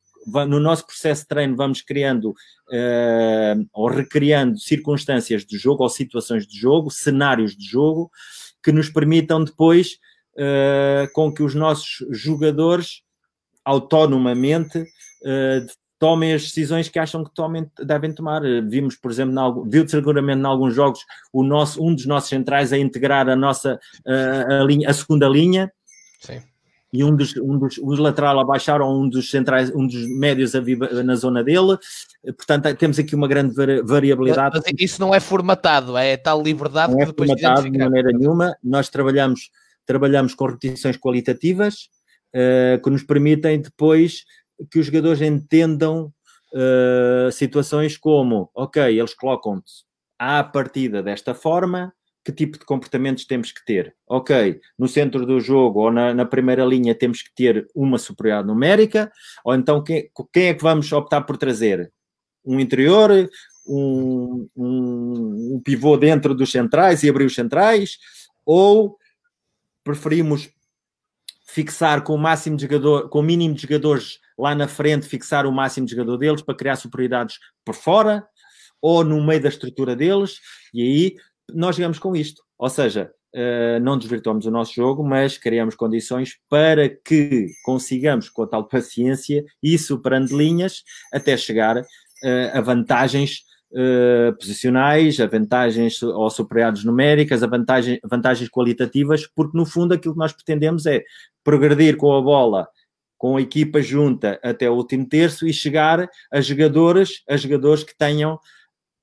no nosso processo de treino vamos criando uh, ou recriando circunstâncias de jogo ou situações de jogo, cenários de jogo, que nos permitam depois uh, com que os nossos jogadores autonomamente uh, tomem as decisões que acham que tomem, devem tomar. Vimos, por exemplo, viu seguramente em alguns jogos o nosso, um dos nossos centrais a integrar a nossa a, linha, a segunda linha. Sim. E um dos, um dos os lateral a baixar ou um dos centrais, um dos médios a vir na zona dele. Portanto, temos aqui uma grande variabilidade. Mas isso não é formatado, é tal liberdade não que é depois formatado de maneira nenhuma. Nós trabalhamos, trabalhamos com repetições qualitativas, uh, que nos permitem depois que os jogadores entendam uh, situações como, ok, eles colocam-te à partida desta forma, que tipo de comportamentos temos que ter? Ok, no centro do jogo ou na, na primeira linha temos que ter uma superioridade numérica, ou então quem, quem, é que vamos optar por trazer? Um interior, um, um, um pivô dentro dos centrais e abrir os centrais, ou preferimos fixar com o máximo de jogador, com o mínimo de jogadores lá na frente, fixar o máximo de jogador deles para criar superioridades por fora ou no meio da estrutura deles, e aí nós chegamos com isto. Ou seja, uh, não desvirtuamos o nosso jogo, mas criamos condições para que consigamos, com a tal paciência e superando linhas, até chegar uh, a vantagens uh, posicionais, a vantagens ou superioridades numéricas, a vantagens, vantagens qualitativas, porque no fundo aquilo que nós pretendemos é progredir com a bola com a equipa junta até o último terço e chegar a jogadores, a jogadores que tenham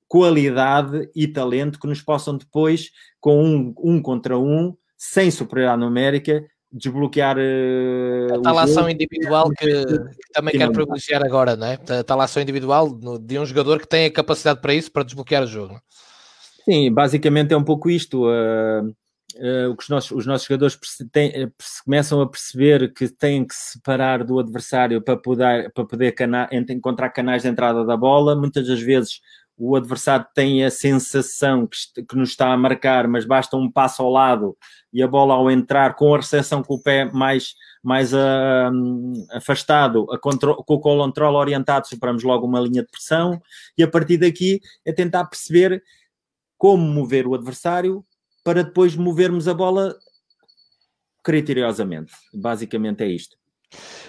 qualidade e talento que nos possam depois, com um, um contra um, sem superioridade numérica, desbloquear uh, a tal ação individual que, que também quero privilegiar agora, não é? A tal ação individual de um jogador que tem a capacidade para isso, para desbloquear o jogo. Sim, basicamente é um pouco isto. Uh, uh, o que os nossos, os nossos jogadores têm, começam a perceber que têm que se separar do adversário para poder, para poder cana encontrar canais de entrada da bola. Muitas das vezes o adversário tem a sensação que, que nos está a marcar, mas basta um passo ao lado e a bola ao entrar com a recepção com o pé mais, mais uh, afastado, com o controle orientado, superamos logo uma linha de pressão e a partir daqui é tentar perceber como mover o adversário para depois movermos a bola criteriosamente. Basicamente é isto.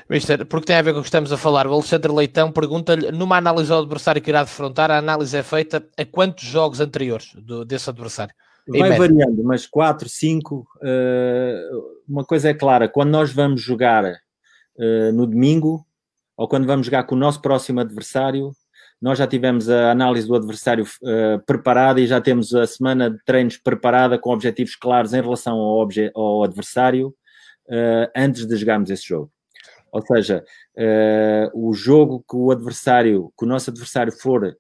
Mister, porque tem a ver com o que estamos a falar, o Alexandre Leitão pergunta-lhe: numa análise ao adversário que irá defrontar, a análise é feita a quantos jogos anteriores do, desse adversário? Vai variando, mas 4, 5. Uh, uma coisa é clara: quando nós vamos jogar uh, no domingo, ou quando vamos jogar com o nosso próximo adversário, nós já tivemos a análise do adversário uh, preparada e já temos a semana de treinos preparada com objetivos claros em relação ao, ao adversário uh, antes de jogarmos esse jogo. Ou seja, uh, o jogo que o adversário, que o nosso adversário for uh,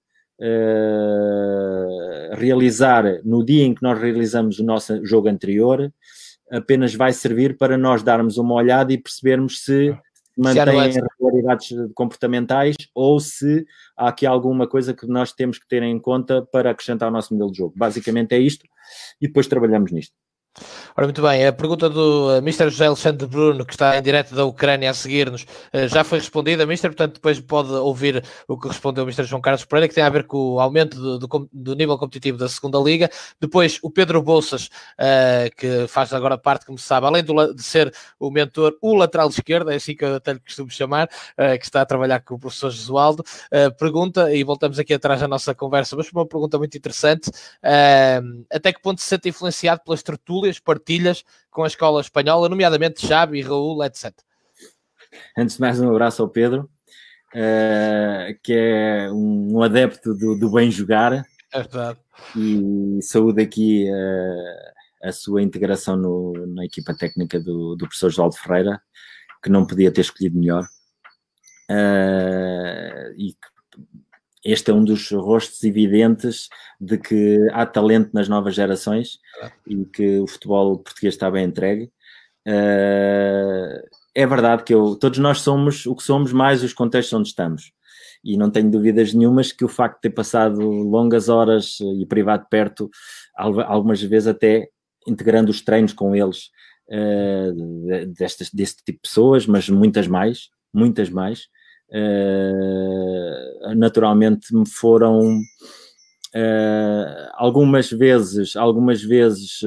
realizar no dia em que nós realizamos o nosso jogo anterior, apenas vai servir para nós darmos uma olhada e percebermos se mantém regularidades comportamentais ou se há aqui alguma coisa que nós temos que ter em conta para acrescentar ao nosso modelo de jogo. Basicamente é isto e depois trabalhamos nisto. Ora, muito bem, a pergunta do uh, Mr. José Alexandre Bruno, que está em direto da Ucrânia a seguir-nos, uh, já foi respondida, Mr. Portanto, depois pode ouvir o que respondeu o Mr. João Carlos Pereira, que tem a ver com o aumento do, do, do nível competitivo da segunda Liga. Depois, o Pedro Bolsas, uh, que faz agora parte, como se sabe, além do, de ser o mentor, o lateral esquerdo, é assim que eu até lhe costumo chamar, uh, que está a trabalhar com o professor Jesualdo, uh, pergunta, e voltamos aqui atrás da nossa conversa, mas uma pergunta muito interessante: até que ponto se sente influenciado pelas tertúlias? tertúlias, partilhas com a escola espanhola, nomeadamente Xavi, Raul, etc. Antes de mais, um abraço ao Pedro, uh, que é um, adepto do, do, bem jogar. É verdade. E saúde aqui uh, a sua integração no, na equipa técnica do, do professor João Ferreira, que não podia ter escolhido melhor. Uh, e este é um dos rostos evidentes de que há talento nas novas gerações e que o futebol português está bem entregue. Uh, é verdade que eu, todos nós somos o que somos, mais os contextos onde estamos. E não tenho dúvidas nenhumas que o facto de ter passado longas horas e privado perto, algumas vezes até integrando os treinos com eles, uh, destas, deste tipo de pessoas, mas muitas mais, muitas mais, uh, naturalmente me foram uh, algumas vezes, algumas vezes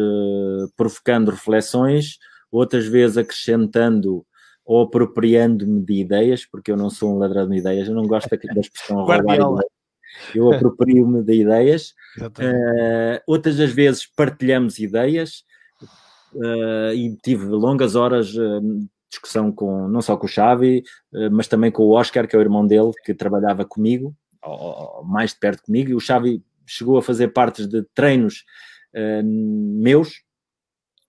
provocando reflexões, outras vezes acrescentando ou apropriando-me de ideias, porque eu não sou um ladrão de ideias, eu não gosto da expressão (laughs) roubar eu aproprio-me de ideias. Uh, outras das vezes partilhamos ideias uh, e tive longas horas uh, discussão com não só com o Xavi, mas também com o Oscar, que é o irmão dele, que trabalhava comigo, ou, mais de perto comigo, e o Xavi chegou a fazer partes de treinos meus,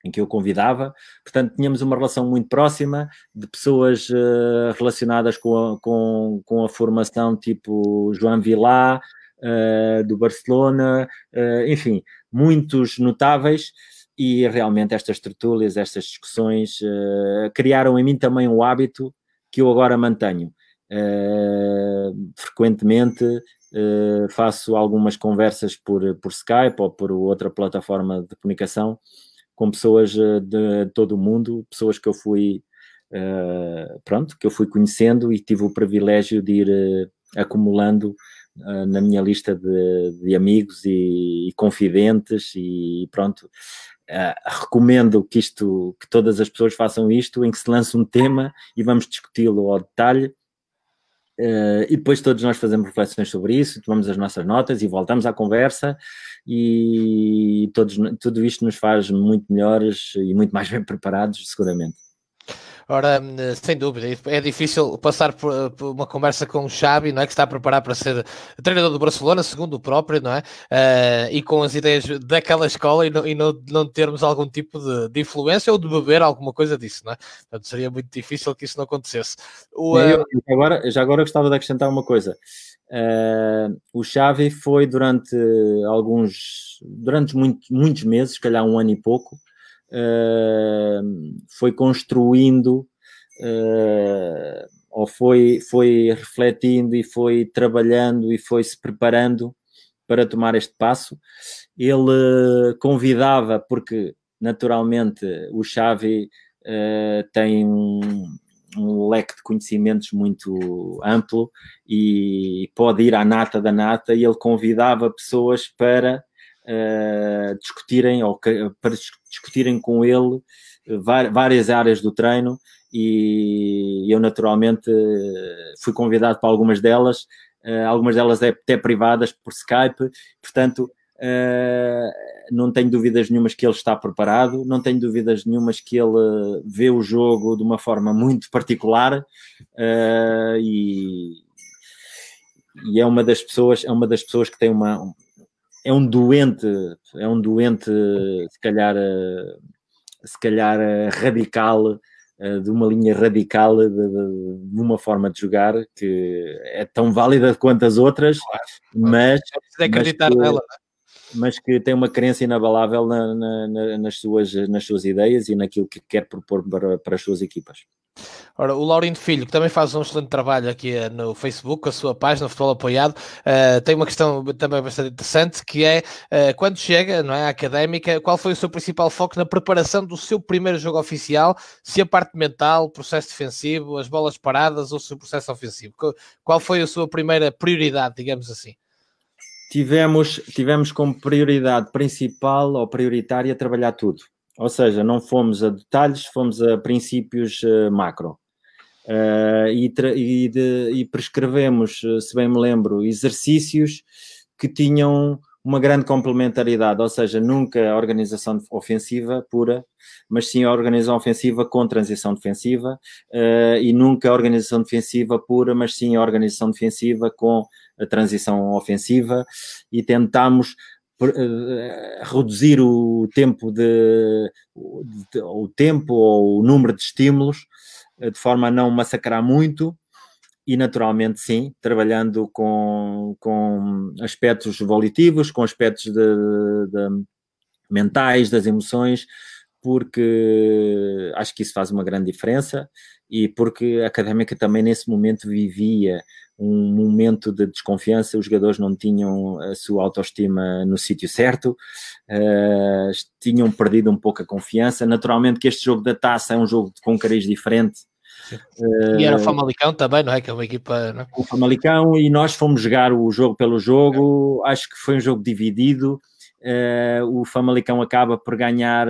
em que eu convidava, portanto tínhamos uma relação muito próxima de pessoas uh, relacionadas com a, com, com a formação tipo João Vilá, uh, do Barcelona, uh, enfim, muitos notáveis e realmente estas tertúlias, estas discussões criaram em mim também um hábito que eu agora mantenho. frequentemente faço algumas conversas por, por Skype ou por outra plataforma de comunicação com pessoas de todo o mundo, pessoas que eu fui, uh, pronto, que eu fui conhecendo e tive o privilégio de ir uh, acumulando uh, na minha lista de, de amigos e, e, confidentes e pronto. Recomendo que isto, que todas as pessoas façam isto, em que se lance um tema e vamos discuti-lo ao detalhe Uh, e depois todos nós fazemos reflexões sobre isso, tomamos as nossas notas e voltamos à conversa e todos, tudo isto nos faz muito melhores e muito mais bem preparados, seguramente. Ora, sem dúvida, é difícil passar por, por, uma conversa com o Xavi, não é? Que está a preparar para ser treinador do Barcelona, segundo o próprio, não é? Uh, e com as ideias daquela escola e não, e não, não termos algum tipo de, de, influência ou de beber alguma coisa disso, não é? Portanto, seria muito difícil que isso não acontecesse. O, uh... eu, agora, já agora gostava de acrescentar uma coisa. Uh, o Xavi foi durante alguns, durante muito, muitos meses, se calhar um ano e pouco, foi construindo uh, ou foi, foi refletindo e foi trabalhando e foi se preparando para tomar este passo. Ele convidava, porque naturalmente o Xavi uh, tem um, um leque de conhecimentos muito amplo e pode ir à nata da nata e ele convidava pessoas para uh, discutirem ou para discutirem com ele eh, várias áreas do treino e eu naturalmente fui convidado para algumas delas, algumas delas é até privadas por Skype, portanto não tenho dúvidas nenhumas que ele está preparado, não tenho dúvidas nenhumas que ele vê o jogo de uma forma muito particular e, e é uma das pessoas, é uma das pessoas que tem uma é um doente, é um doente, se calhar, eh, se calhar eh, radical, eh, de uma linha radical de, de, uma forma de jogar que é tão válida quanto as outras, mas, acreditar mas que, nela. É? Mas que tem uma crença inabalável na, na, nas, suas, nas suas ideias e naquilo que quer propor para, para as suas equipas. Ora, o Laurindo Filho, que também faz um excelente trabalho aqui eh, no Facebook, a sua página Futebol Apoiado, uh, tem uma questão também bastante interessante, que é, uh, quando chega não é, à académica, qual foi o seu principal foco na preparação do seu primeiro jogo oficial, se a parte mental, o processo defensivo, as bolas paradas ou o seu processo ofensivo? Qual foi a sua primeira prioridade, digamos assim? Tivemos, tivemos como prioridade principal ou prioritária trabalhar tudo ou seja, não fomos a detalhes, fomos a princípios uh, macro. Uh, e, e, de, e, prescrevemos, eh, se bem me lembro, exercícios que tinham uma grande complementaridade, ou seja, nunca a organização ofensiva pura, mas sim a organização ofensiva com transição defensiva, uh, e nunca a organização defensiva pura, mas sim a organização defensiva com a transição ofensiva, e tentámos eh, reduzir o tempo de, de, o tempo ou o número de estímulos eh, de forma a não massacrar muito e naturalmente sim, trabalhando com, com aspectos volitivos, com aspectos de, de, mentais, das emoções, porque acho que isso faz uma grande diferença e porque a académica também nesse momento vivia um momento de desconfiança, os jogadores não tinham a sua autoestima no sítio certo, uh, tinham perdido um pouco a confiança. Naturalmente que este jogo da taça é um jogo com cariz diferente. Uh, e era o Famalicão também, não é? Que é uma equipa. Não? O Famalicão, e nós fomos jogar o jogo pelo jogo, acho que foi um jogo dividido. Uh, o Famalicão acaba por ganhar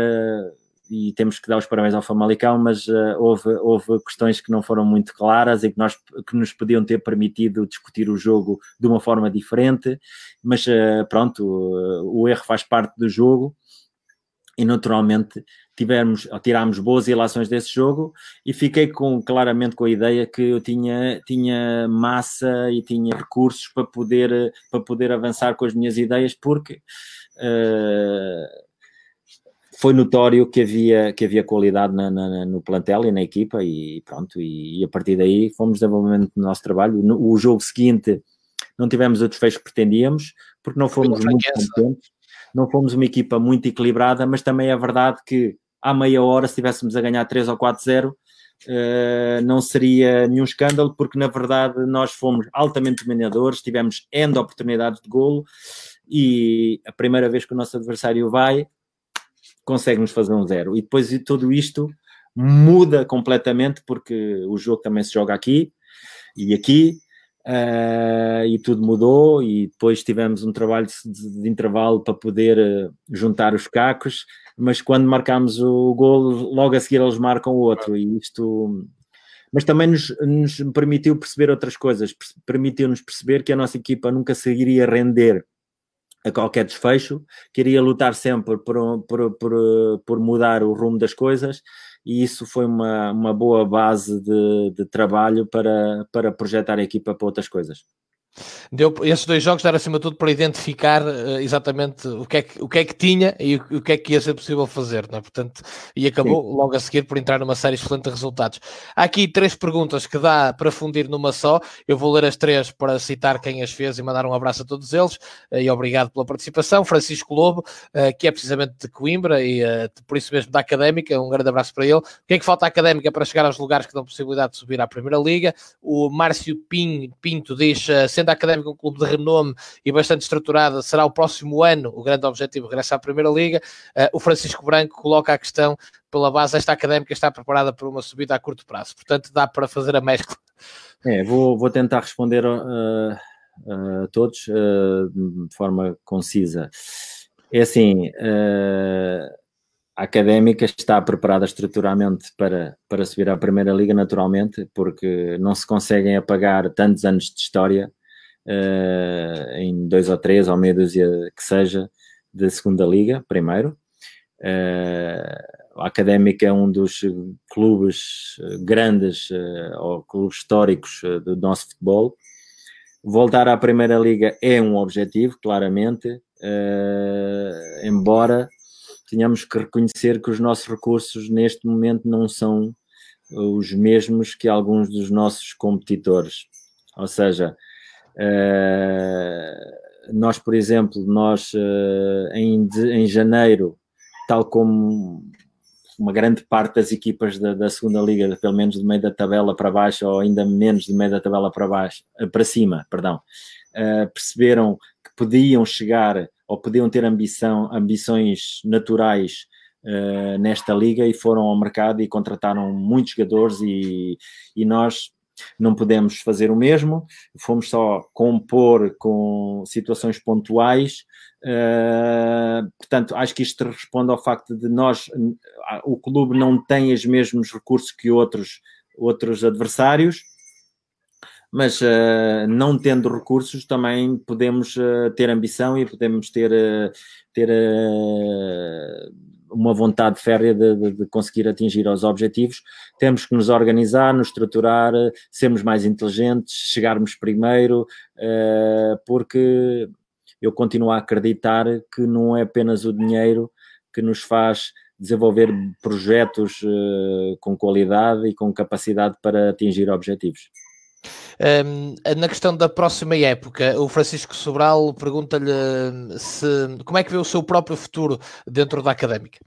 e temos que dar os parabéns ao Famalicão, mas uh, houve, houve questões que não foram muito claras e que, nós, que nos podiam ter permitido discutir o jogo de uma forma diferente, mas uh, pronto, uh, o erro faz parte do jogo e naturalmente tivemos, tirámos boas ilações desse jogo e fiquei com, claramente com a ideia que eu tinha, tinha massa e tinha recursos para poder, para poder avançar com as minhas ideias, porque uh, foi notório que havia, que havia qualidade na, na, no plantel e na equipa e pronto, e, e, a partir daí fomos desenvolvendo o nosso trabalho. No, o jogo seguinte não tivemos o desfecho que pretendíamos, porque não fomos muito competentes, não fomos uma equipa muito equilibrada, mas também é verdade que à meia hora, se estivéssemos a ganhar 3 ou 4-0, uh, eh, não seria nenhum escândalo, porque na verdade nós fomos altamente dominadores, tivemos N oportunidades de golo, e a primeira vez que o nosso adversário vai, consegue-nos fazer um zero. E depois de tudo isto muda completamente, porque o jogo também se joga aqui e aqui, uh, e tudo mudou. E depois tivemos um trabalho de, de intervalo para poder uh, juntar os cacos, mas quando marcámos o gol, logo a seguir eles marcam o outro, e isto. Mas também nos, nos permitiu perceber outras coisas, permitiu-nos perceber que a nossa equipa nunca se iria render a qualquer desfecho, queria lutar sempre por, por, por, por, mudar o rumo das coisas e isso foi uma, uma boa base de, de trabalho para, para projetar a equipa para outras coisas. Deu, esses dois jogos deram acima de tudo para identificar uh, exatamente o que, é que, o que é que tinha e o, o que é que ia ser possível fazer, não é? Portanto, e acabou Sim. logo a seguir por entrar numa série excelente de resultados. Há aqui três perguntas que dá para fundir numa só. Eu vou ler as três para citar quem as fez e mandar um abraço a todos eles uh, e obrigado pela participação. Francisco Lobo, uh, que é precisamente de Coimbra e por isso mesmo da Académica, um grande abraço para ele. O que é que falta à Académica para chegar aos lugares que dão possibilidade de subir à Primeira Liga? O Márcio Pinto diz, sendo a Académica um clube de renome e bastante estruturada, será o próximo ano o grande objetivo regressar à Primeira Liga. Uh, o Francisco Branco coloca a questão pela base, esta Académica está preparada para uma subida a curto prazo, portanto dá para fazer a mescla. É, vou, vou tentar responder uh, uh, a todos de forma concisa. É assim, a académica está preparada estruturalmente para, para subir à Primeira Liga, naturalmente, porque não se conseguem apagar tantos anos de história uh, em dois ou três ou meia dúzia que seja da segunda liga, primeiro. Uh, a Académica é um dos clubes grandes uh, ou clubes históricos do nosso futebol. Voltar à Primeira Liga é um objetivo, claramente, embora tenhamos que reconhecer que os nossos recursos neste momento não são os mesmos que alguns dos nossos competidores. Ou seja, Uh, nós, por exemplo, nós uh, em, de, em janeiro, tal como uma grande parte das equipas da, da, segunda liga, pelo menos de meio da tabela para baixo, ou ainda menos de meio da tabela para baixo, eh, para cima, perdão, uh, perceberam que podiam chegar ou podiam ter ambição, ambições naturais uh, nesta liga e foram ao mercado e contrataram muitos jogadores e, e nós não podemos fazer o mesmo, fomos só compor com situações pontuais. Uh, portanto, acho que isto responde ao facto de nós, o clube não tem os mesmos recursos que outros, outros adversários, mas uh, não tendo recursos também podemos uh, ter ambição e podemos ter, ter uma vontade férrea de, de, de, conseguir atingir os objetivos, temos que nos organizar, nos estruturar, sermos mais inteligentes, chegarmos primeiro, uh, porque eu continuo a acreditar que não é apenas o dinheiro que nos faz desenvolver projetos uh, com qualidade e com capacidade para atingir objetivos. Um, na questão da próxima época, o Francisco Sobral pergunta-lhe se como é que vê o seu próprio futuro dentro da académica.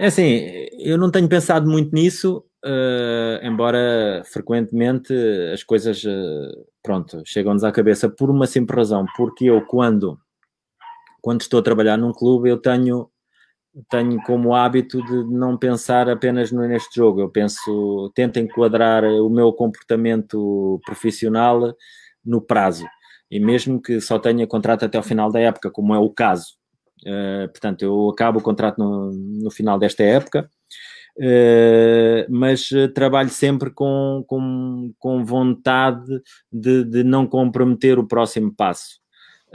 É assim, eu não tenho pensado muito nisso, uh, embora frequentemente as coisas, uh, pronto, chegam-nos à cabeça por uma simples razão, porque eu quando, quando estou a trabalhar num clube, eu tenho tenho como hábito de não pensar apenas neste jogo. Eu penso, tento enquadrar o meu comportamento profissional no prazo. E mesmo que só tenha contrato até o final da época, como é o caso. Uh, portanto, eu acabo o contrato no, no final desta época, uh, mas trabalho sempre com, com, com vontade de, de não comprometer o próximo passo.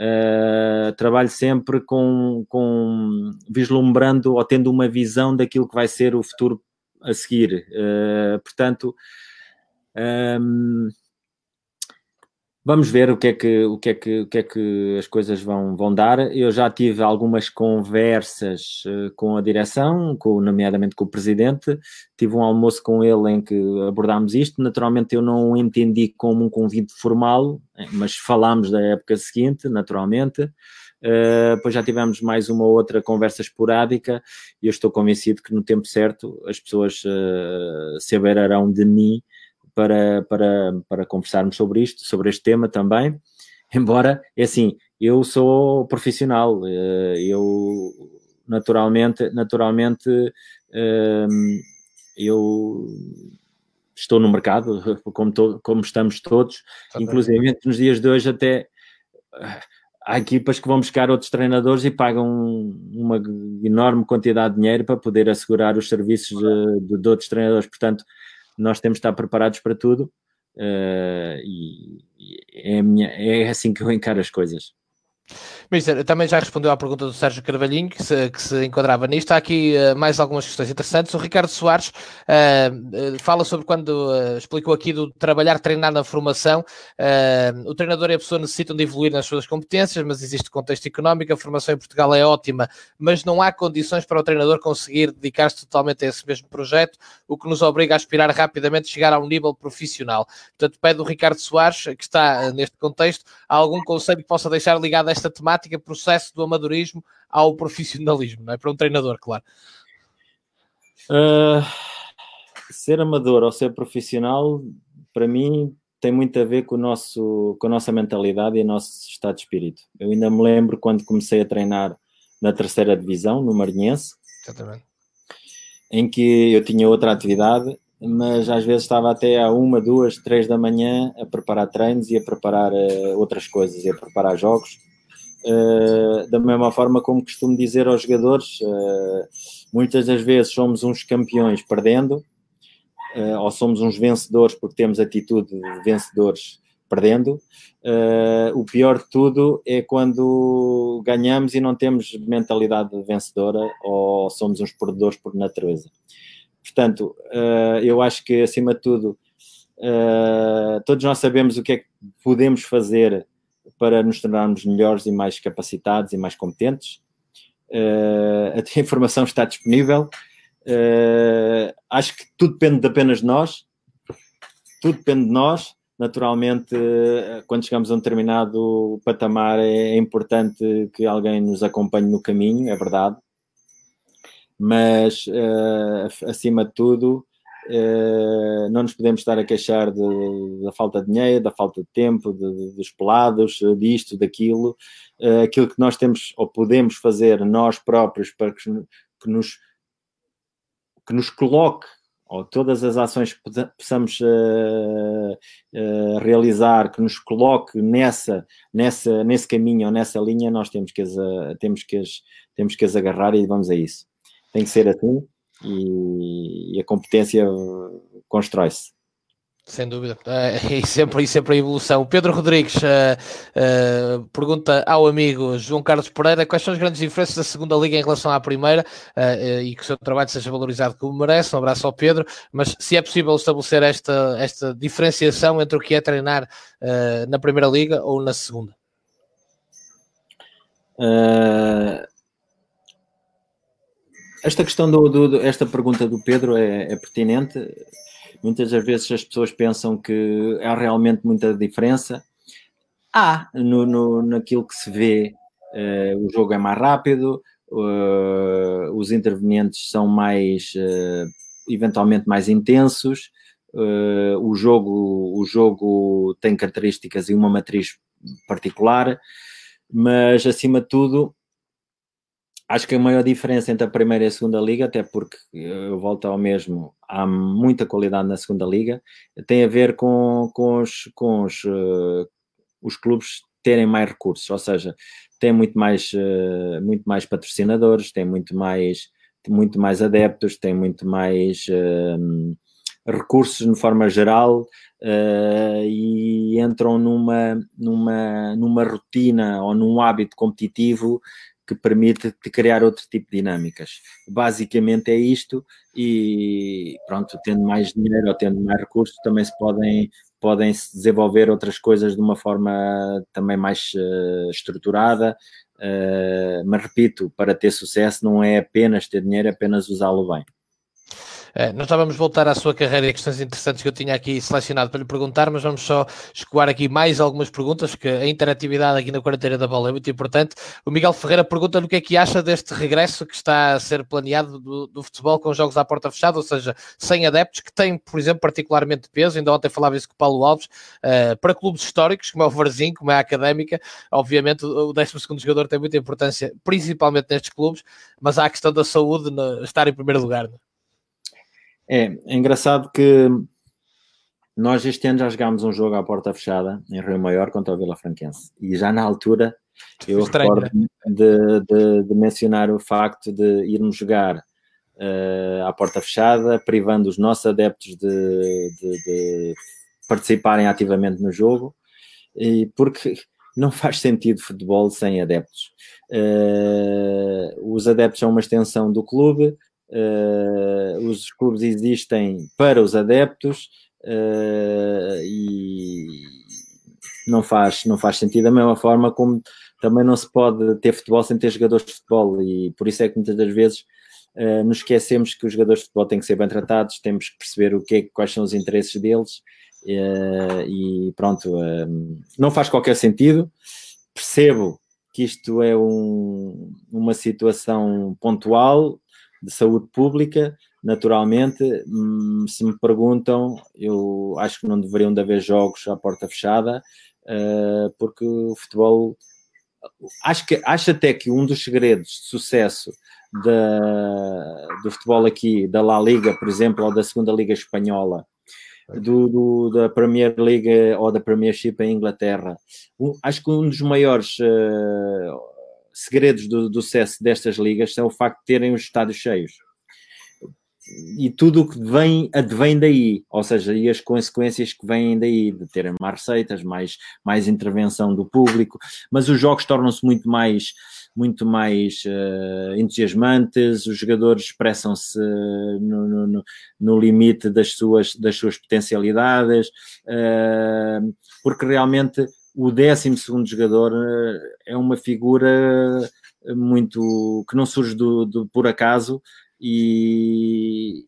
Uh, trabalho sempre com, com vislumbrando ou tendo uma visão daquilo que vai ser o futuro a seguir. Uh, portanto, um, Vamos ver o que é que, o que, é que, o que, é que as coisas vão, vão dar. Eu já tive algumas conversas uh, com a direção, com, nomeadamente com o presidente. Tive um almoço com ele em que abordámos isto. Naturalmente, eu não o entendi como um convite formal, eh, mas falámos da época seguinte, naturalmente. Uh, depois já tivemos mais uma outra conversa esporádica e eu estou convencido que no tempo certo as pessoas uh, se abeirarão de mim para, para, para conversarmos sobre isto, sobre este tema também. (laughs) Embora, é assim, eu sou profissional, eh, eu naturalmente, naturalmente ehm, eu estou no mercado, (laughs) como, to, como estamos todos, inclusive nos dias de hoje até há equipas que vão buscar outros treinadores e pagam uma enorme quantidade de dinheiro para poder assegurar os serviços de, de, de outros treinadores. Portanto, nós temos de estar preparados para tudo uh, e, e é, minha, é assim que eu encaro as coisas. Mister, também já respondeu à pergunta do Sérgio Carvalhinho, que se, que se enquadrava nisto. Há aqui uh, mais algumas questões interessantes. O Ricardo Soares uh, uh, fala sobre quando explicou aqui do trabalhar, treinar na formação. o treinador e a pessoa necessitam de evoluir nas suas competências, mas existe contexto económico. A formação em Portugal é ótima, mas não há condições para o treinador conseguir dedicar-se totalmente a esse mesmo projeto, o que nos obriga a aspirar rapidamente a chegar a um nível profissional. Portanto, pede o Ricardo Soares, que está neste contexto, algum conselho que possa deixar ligado a esta temática prática processo do amadorismo ao profissionalismo, não é? Para um treinador, claro. Uh, ser amador ou ser profissional, para mim, tem muito a ver com, o nosso, com a nossa mentalidade e o nosso estado de espírito. Eu ainda me lembro quando comecei a treinar na terceira divisão, no Marinhense, Exatamente. em que eu tinha outra atividade, mas às vezes estava até a uma, duas, três da manhã a preparar treinos e a preparar uh, outras coisas, e a preparar jogos Uh, da mesma forma como costumo dizer aos jogadores, uh, muitas das vezes somos uns campeões perdendo, uh, ou somos uns vencedores porque temos atitude de vencedores perdendo. o pior de tudo é quando ganhamos e não temos mentalidade vencedora ou somos uns perdedores por natureza. Portanto, eu acho que acima de tudo, todos nós sabemos o que é que podemos fazer para nos tornarmos melhores e mais capacitados e mais competentes. Uh, a (laughs) informação está disponível. Uh, acho que tudo depende apenas de nós. Tudo depende de nós. Naturalmente, uh, quando chegamos a um determinado patamar, é, é importante que alguém nos acompanhe no caminho, é verdade. Mas, acima de tudo, Uh, não nos podemos estar a queixar de, da falta de dinheiro, da falta de tempo, de, dos pelados, disto, daquilo. Uh, aquilo que nós temos ou podemos fazer nós próprios para que, que nos, que nos coloque, ou todas as ações que possamos uh, realizar, que nos coloque nessa, nessa, nesse caminho ou nessa linha, nós temos que, as, temos, que as, temos que as agarrar e vamos a isso. Tem que ser assim e, e a competência constrói-se. Sem dúvida, uh, (laughs) e, sempre, e sempre a evolução. Pedro Rodrigues uh, uh, pergunta ao amigo João Carlos Pereira quais são as grandes diferenças da segunda liga em relação à primeira e que o seu trabalho seja valorizado como merece. Um abraço ao Pedro, mas se é possível estabelecer esta, esta diferenciação entre o que é treinar na primeira liga ou na segunda? Esta questão do, do, esta pergunta do Pedro é, é pertinente. muitas das vezes as pessoas pensam que há realmente muita diferença. Há no, no naquilo que se vê, uh, o jogo é mais rápido, uh, os intervenientes são mais, uh, eventualmente mais intensos, o, jogo, o jogo tem características e uma matriz particular, mas acima de tudo acho que a maior diferença entre a primeira e a segunda liga, até porque eu volto ao mesmo, há muita qualidade na segunda liga, tem a ver com, com, os, com os, uh, os clubes terem mais recursos, ou seja, tem muito mais, uh, muito mais patrocinadores, tem muito mais, muito mais adeptos, tem muito mais uh, recursos de forma geral e entram numa, numa, numa rotina ou num hábito competitivo que permite criar outro tipo de dinâmicas. Basicamente é isto e pronto, tendo mais dinheiro ou tendo mais recursos também se podem podem se desenvolver outras coisas de uma forma também mais uh, estruturada, uh, mas repito, para ter sucesso não é apenas ter dinheiro, é apenas usá-lo bem. É, nós já vamos voltar à sua carreira e questões interessantes que eu tinha aqui selecionado para lhe perguntar, mas vamos só escoar aqui mais algumas perguntas, que a interatividade aqui na quarentena da bola é muito importante. O Miguel Ferreira pergunta-lhe o que é que acha deste regresso que está a ser planeado do, do, futebol com jogos à porta fechada, ou seja, sem adeptos, que tem, por exemplo, particularmente peso, ainda ontem falava isso com o Paulo Alves, uh, para clubes históricos, como é o Varzinho, como é a Académica, obviamente o 12 jogador tem muita importância, principalmente nestes clubes, mas há a questão da saúde no, estar em primeiro lugar. É? É, engraçado que nós este ano já jogámos um jogo à porta fechada em Rio Maior contra o Vila Franquense e já na altura eu Estranho, recordo né? de, de, de, mencionar o facto de irmos jogar uh, à porta fechada, privando os nossos adeptos de, de, participarem ativamente no jogo, e porque não faz sentido futebol sem adeptos. Uh, os adeptos são uma extensão do clube, Uh, os clubes existem para os adeptos uh, e não faz, não faz sentido. Da mesma forma como também não se pode ter futebol sem ter jogadores de futebol e por isso é que muitas das vezes uh, nos esquecemos que os jogadores de futebol têm que ser bem tratados, temos que perceber o que é, quais são os interesses deles e pronto, não faz qualquer sentido, percebo que isto é um, uma situação pontual, de saúde pública, naturalmente, hum, se me perguntam, eu acho que não deveriam de haver jogos à porta fechada, uh, porque o futebol. Acho, que, acho até que um dos segredos de sucesso da, do futebol aqui, da La Liga, por exemplo, ou da segunda Liga Espanhola, do, do, da Premier League ou da Premiership em Inglaterra. Acho que um dos maiores uh, segredos do, do sucesso destas ligas são o facto de terem os estádios cheios. E tudo o que vem, advém daí, ou seja, e as consequências que vêm daí, de terem mais receitas, mais, mais intervenção do público, mas os jogos tornam-se muito mais, muito mais uh, entusiasmantes, os jogadores expressam-se no, no, no, limite das suas, das suas potencialidades, uh, porque realmente o 12 jogador eh, é uma figura muito que não surge do, do por acaso e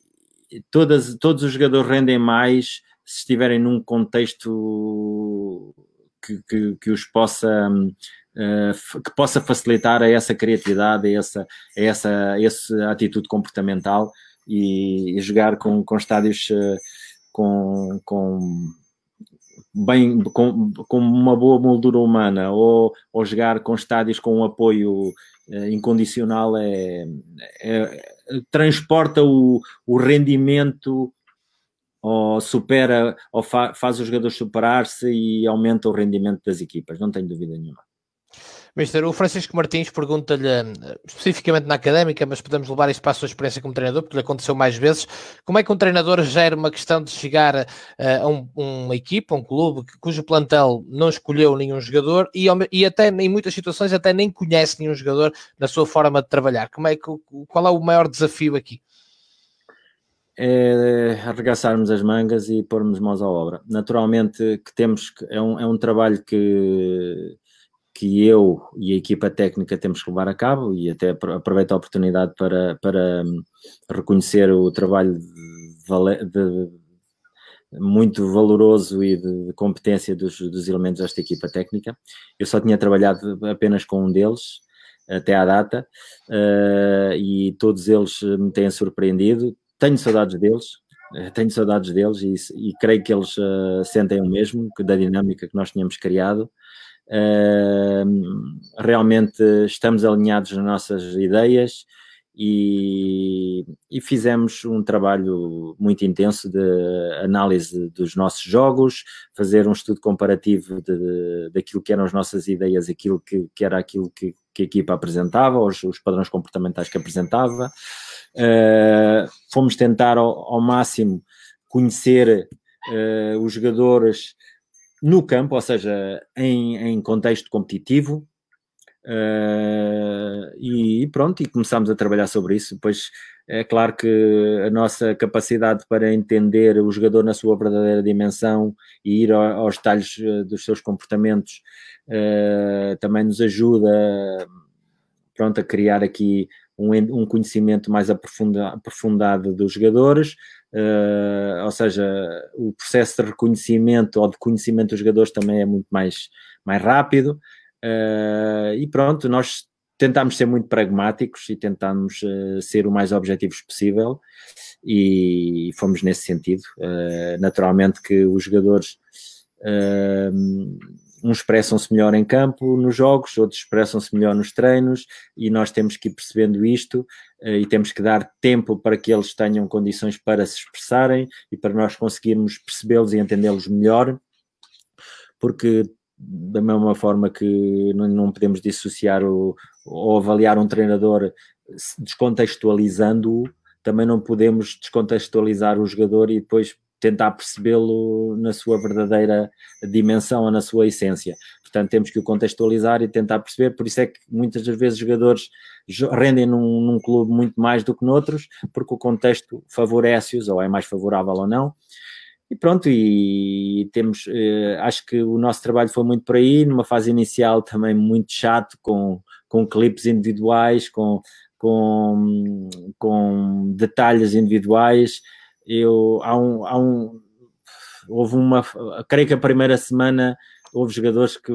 todas, todos os jogadores rendem mais se estiverem num contexto que, que, que os possa uh, que possa facilitar a essa criatividade, a essa, a essa, a essa atitude comportamental e, e jogar com, com estádios com, com bem com, com uma boa moldura humana ou, ou jogar com estádios com um apoio eh, incondicional é, é, transporta o, o rendimento ou supera ou fa, faz os jogadores superar-se e aumenta o rendimento das equipas, não tenho dúvida nenhuma. Mister, o Francisco Martins pergunta-lhe, especificamente na académica, mas podemos levar isso para a sua experiência como treinador, porque lhe aconteceu mais vezes, como é que um treinador gera uma questão de chegar uh, a um, uma equipa, um clube, cujo plantel não escolheu nenhum jogador e, e até em muitas situações até nem conhece nenhum jogador na sua forma de trabalhar? Como é que, qual é o maior desafio aqui? é arregaçarmos as mangas e pormos mãos à obra. Naturalmente que temos que é um, é um trabalho que que eu e a equipa técnica temos que levar a cabo e até aproveito a oportunidade para, para hum, reconhecer o trabalho de, de, muito valoroso e de, competência dos, dos, elementos desta equipa técnica. Eu só tinha trabalhado apenas com um deles até à data uh, e todos eles me têm surpreendido. Tenho saudades deles, eh, tenho saudades deles e, e creio que eles uh, sentem o mesmo que da dinâmica que nós tínhamos criado. Realmente estamos alinhados nas nossas ideias e, e, fizemos um trabalho muito intenso de análise dos nossos jogos, fazer um estudo comparativo de, daquilo que eram as nossas ideias, aquilo que, que era aquilo que, que, a equipa apresentava, os, os padrões comportamentais que apresentava. Uh, fomos tentar ao, ao máximo conhecer uh, os jogadores no campo, ou seja, em, em contexto competitivo, Uh, e pronto, e começámos a trabalhar sobre isso. Depois é claro que a nossa capacidade para entender o jogador na sua verdadeira dimensão e ir aos detalhes eh, dos seus comportamentos uh, também nos ajuda pronto, a criar aqui um, um conhecimento mais aprofunda, aprofundado dos jogadores. Uh, ou seja, o processo de reconhecimento ou de conhecimento dos jogadores também é muito mais, mais rápido. Uh, e pronto, nós tentámos ser muito pragmáticos e tentámos uh, ser o mais objetivos possível e fomos nesse sentido. Uh, naturalmente que os jogadores uns expressam-se melhor em campo nos jogos, outros expressam-se melhor nos treinos e nós temos que ir percebendo isto e temos que dar tempo para que eles tenham condições para se expressarem e para nós conseguirmos percebê-los e entendê-los melhor, porque da mesma forma que não, podemos dissociar o, ou avaliar um treinador descontextualizando-o, também não podemos descontextualizar o jogador e depois tentar percebê-lo na sua verdadeira dimensão na sua essência. Portanto, temos que o contextualizar e tentar perceber. Por isso é que muitas das vezes jogadores rendem num, num clube muito mais do que noutros, porque o contexto favorece-os, ou é mais favorável ou não. E pronto, e temos, eh, acho que o nosso trabalho foi muito por aí, numa fase inicial também muito chato, com, com clipes individuais, com, com, com detalhes individuais. Eu, há um, há um, houve uma, creio que a primeira semana houve jogadores que,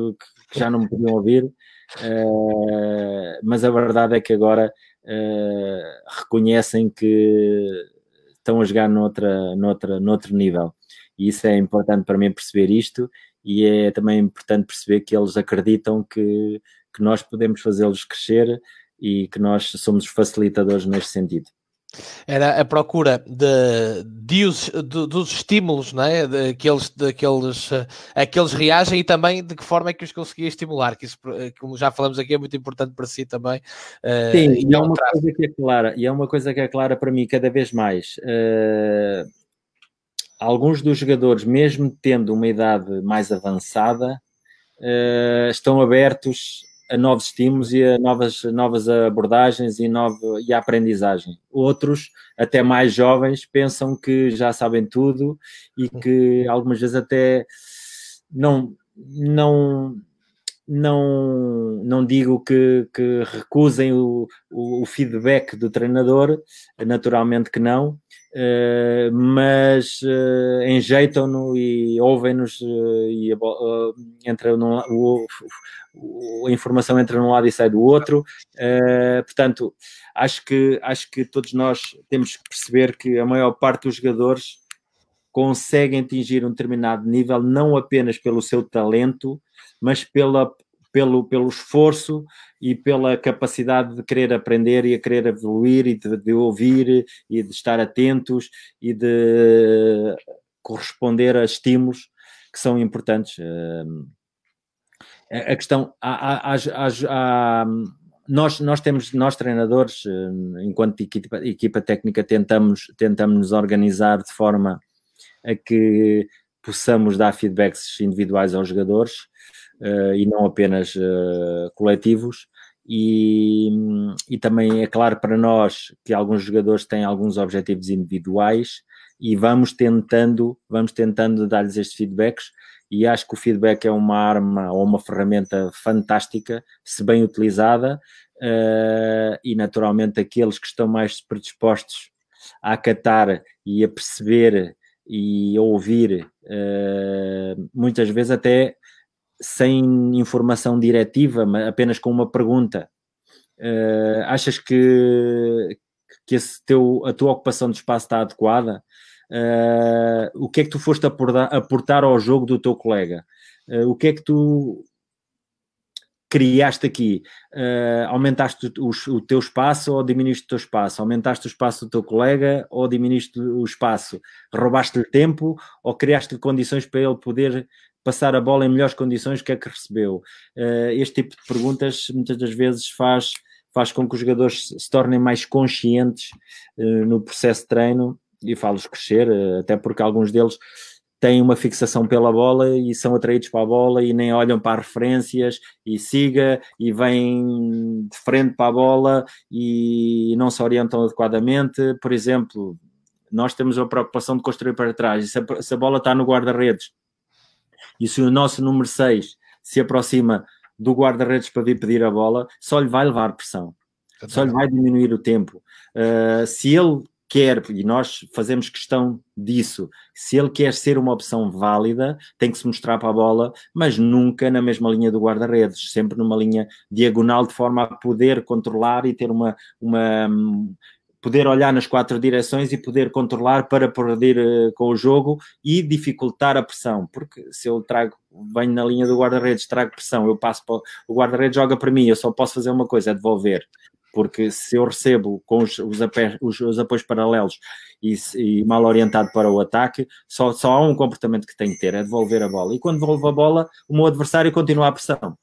que já não me podiam ouvir, uh, mas a verdade é que agora uh, reconhecem que estão a jogar noutra, noutra, noutro nível. E isso é importante para mim perceber isto e é também importante perceber que eles acreditam que, que nós podemos fazê-los crescer e que nós somos os facilitadores neste sentido. Era a procura de, de, de, dos estímulos, não é? Daqueles, daqueles, aqueles reagem e também de que forma é que os conseguia estimular, que isso, como já falamos aqui, é muito importante para si também. Eh, Sim, uh, e, é uma coisa que é clara, e é uma coisa que é clara para mim cada vez mais. Uh, alguns dos jogadores, mesmo tendo uma idade mais avançada, uh, estão abertos a novos estímulos e a novas, novas abordagens e, nova, e a aprendizagem. Outros, até mais jovens, pensam que já sabem tudo e que algumas vezes até não, não, não, não digo que, que recusem o, o, feedback do treinador, naturalmente que não, uh, mas uh, enjeitam-no e ouvem-nos uh, e uh, entra no, o, a informação entra num lado e sai do outro. portanto, acho que, acho que todos nós temos que perceber que a maior parte dos jogadores conseguem atingir um determinado nível não apenas pelo seu talento, mas pela, pelo, pelo esforço e pela capacidade de querer aprender e a querer evoluir e de, de ouvir e de estar atentos e de corresponder a estímulos que são importantes. A questão, há, há, há, há nós, nós temos, nós treinadores, enquanto equipa, equipa técnica, tentamos, tentamos nos organizar de forma a que possamos dar feedbacks individuais aos jogadores uh, e não apenas uh, coletivos. E, e também é claro para nós que alguns jogadores têm alguns objetivos individuais e vamos tentando, vamos tentando dar-lhes estes feedbacks e acho que o feedback é uma arma ou uma ferramenta fantástica, se bem utilizada, uh, e naturalmente aqueles que estão mais predispostos a acatar e a perceber e ouvir, uh, muitas vezes até sem informação diretiva, apenas com uma pergunta. Uh, achas que, que esse teu, a tua ocupação de espaço está adequada? Uh, o que é que tu foste aportar, aportar ao jogo do teu colega? Uh, o que é que tu criaste aqui? Uh, aumentaste o, o, teu espaço ou diminuíste o teu espaço? Aumentaste o espaço do teu colega ou diminuíste o espaço? Roubaste-lhe tempo ou criaste-lhe condições para ele poder passar a bola em melhores condições que é que recebeu? Uh, este tipo de perguntas muitas das vezes faz, faz com que os jogadores se tornem mais conscientes uh, no processo de treino e falo-os crescer, até porque alguns deles têm uma fixação pela bola e são atraídos para a bola e nem olham para as referências e siga e vêm de frente para a bola e não se orientam adequadamente. Por exemplo, nós temos a preocupação de construir para trás se a, se a bola está no guarda-redes e se o nosso número 6 se aproxima do guarda-redes para vir pedir a bola, só lhe vai levar pressão. Só lhe vai diminuir o tempo. Uh, se ele quer, e nós fazemos questão disso, se ele quer ser uma opção válida, tem que se mostrar para a bola, mas nunca na mesma linha do guarda-redes, sempre numa linha diagonal, de forma a poder controlar e ter uma, uma poder olhar nas quatro direções e poder controlar para perder uh, com o jogo e dificultar a pressão, porque se eu trago, venho na linha do guarda-redes, trago pressão, eu passo para o guarda-redes joga para mim, eu só posso fazer uma coisa, é devolver porque se eu recebo com os, os, os, os apoios paralelos e, e, mal orientado para o ataque, só, só há um comportamento que tenho que ter, é devolver a bola. E quando devolvo a bola, o meu adversário continua a pressão,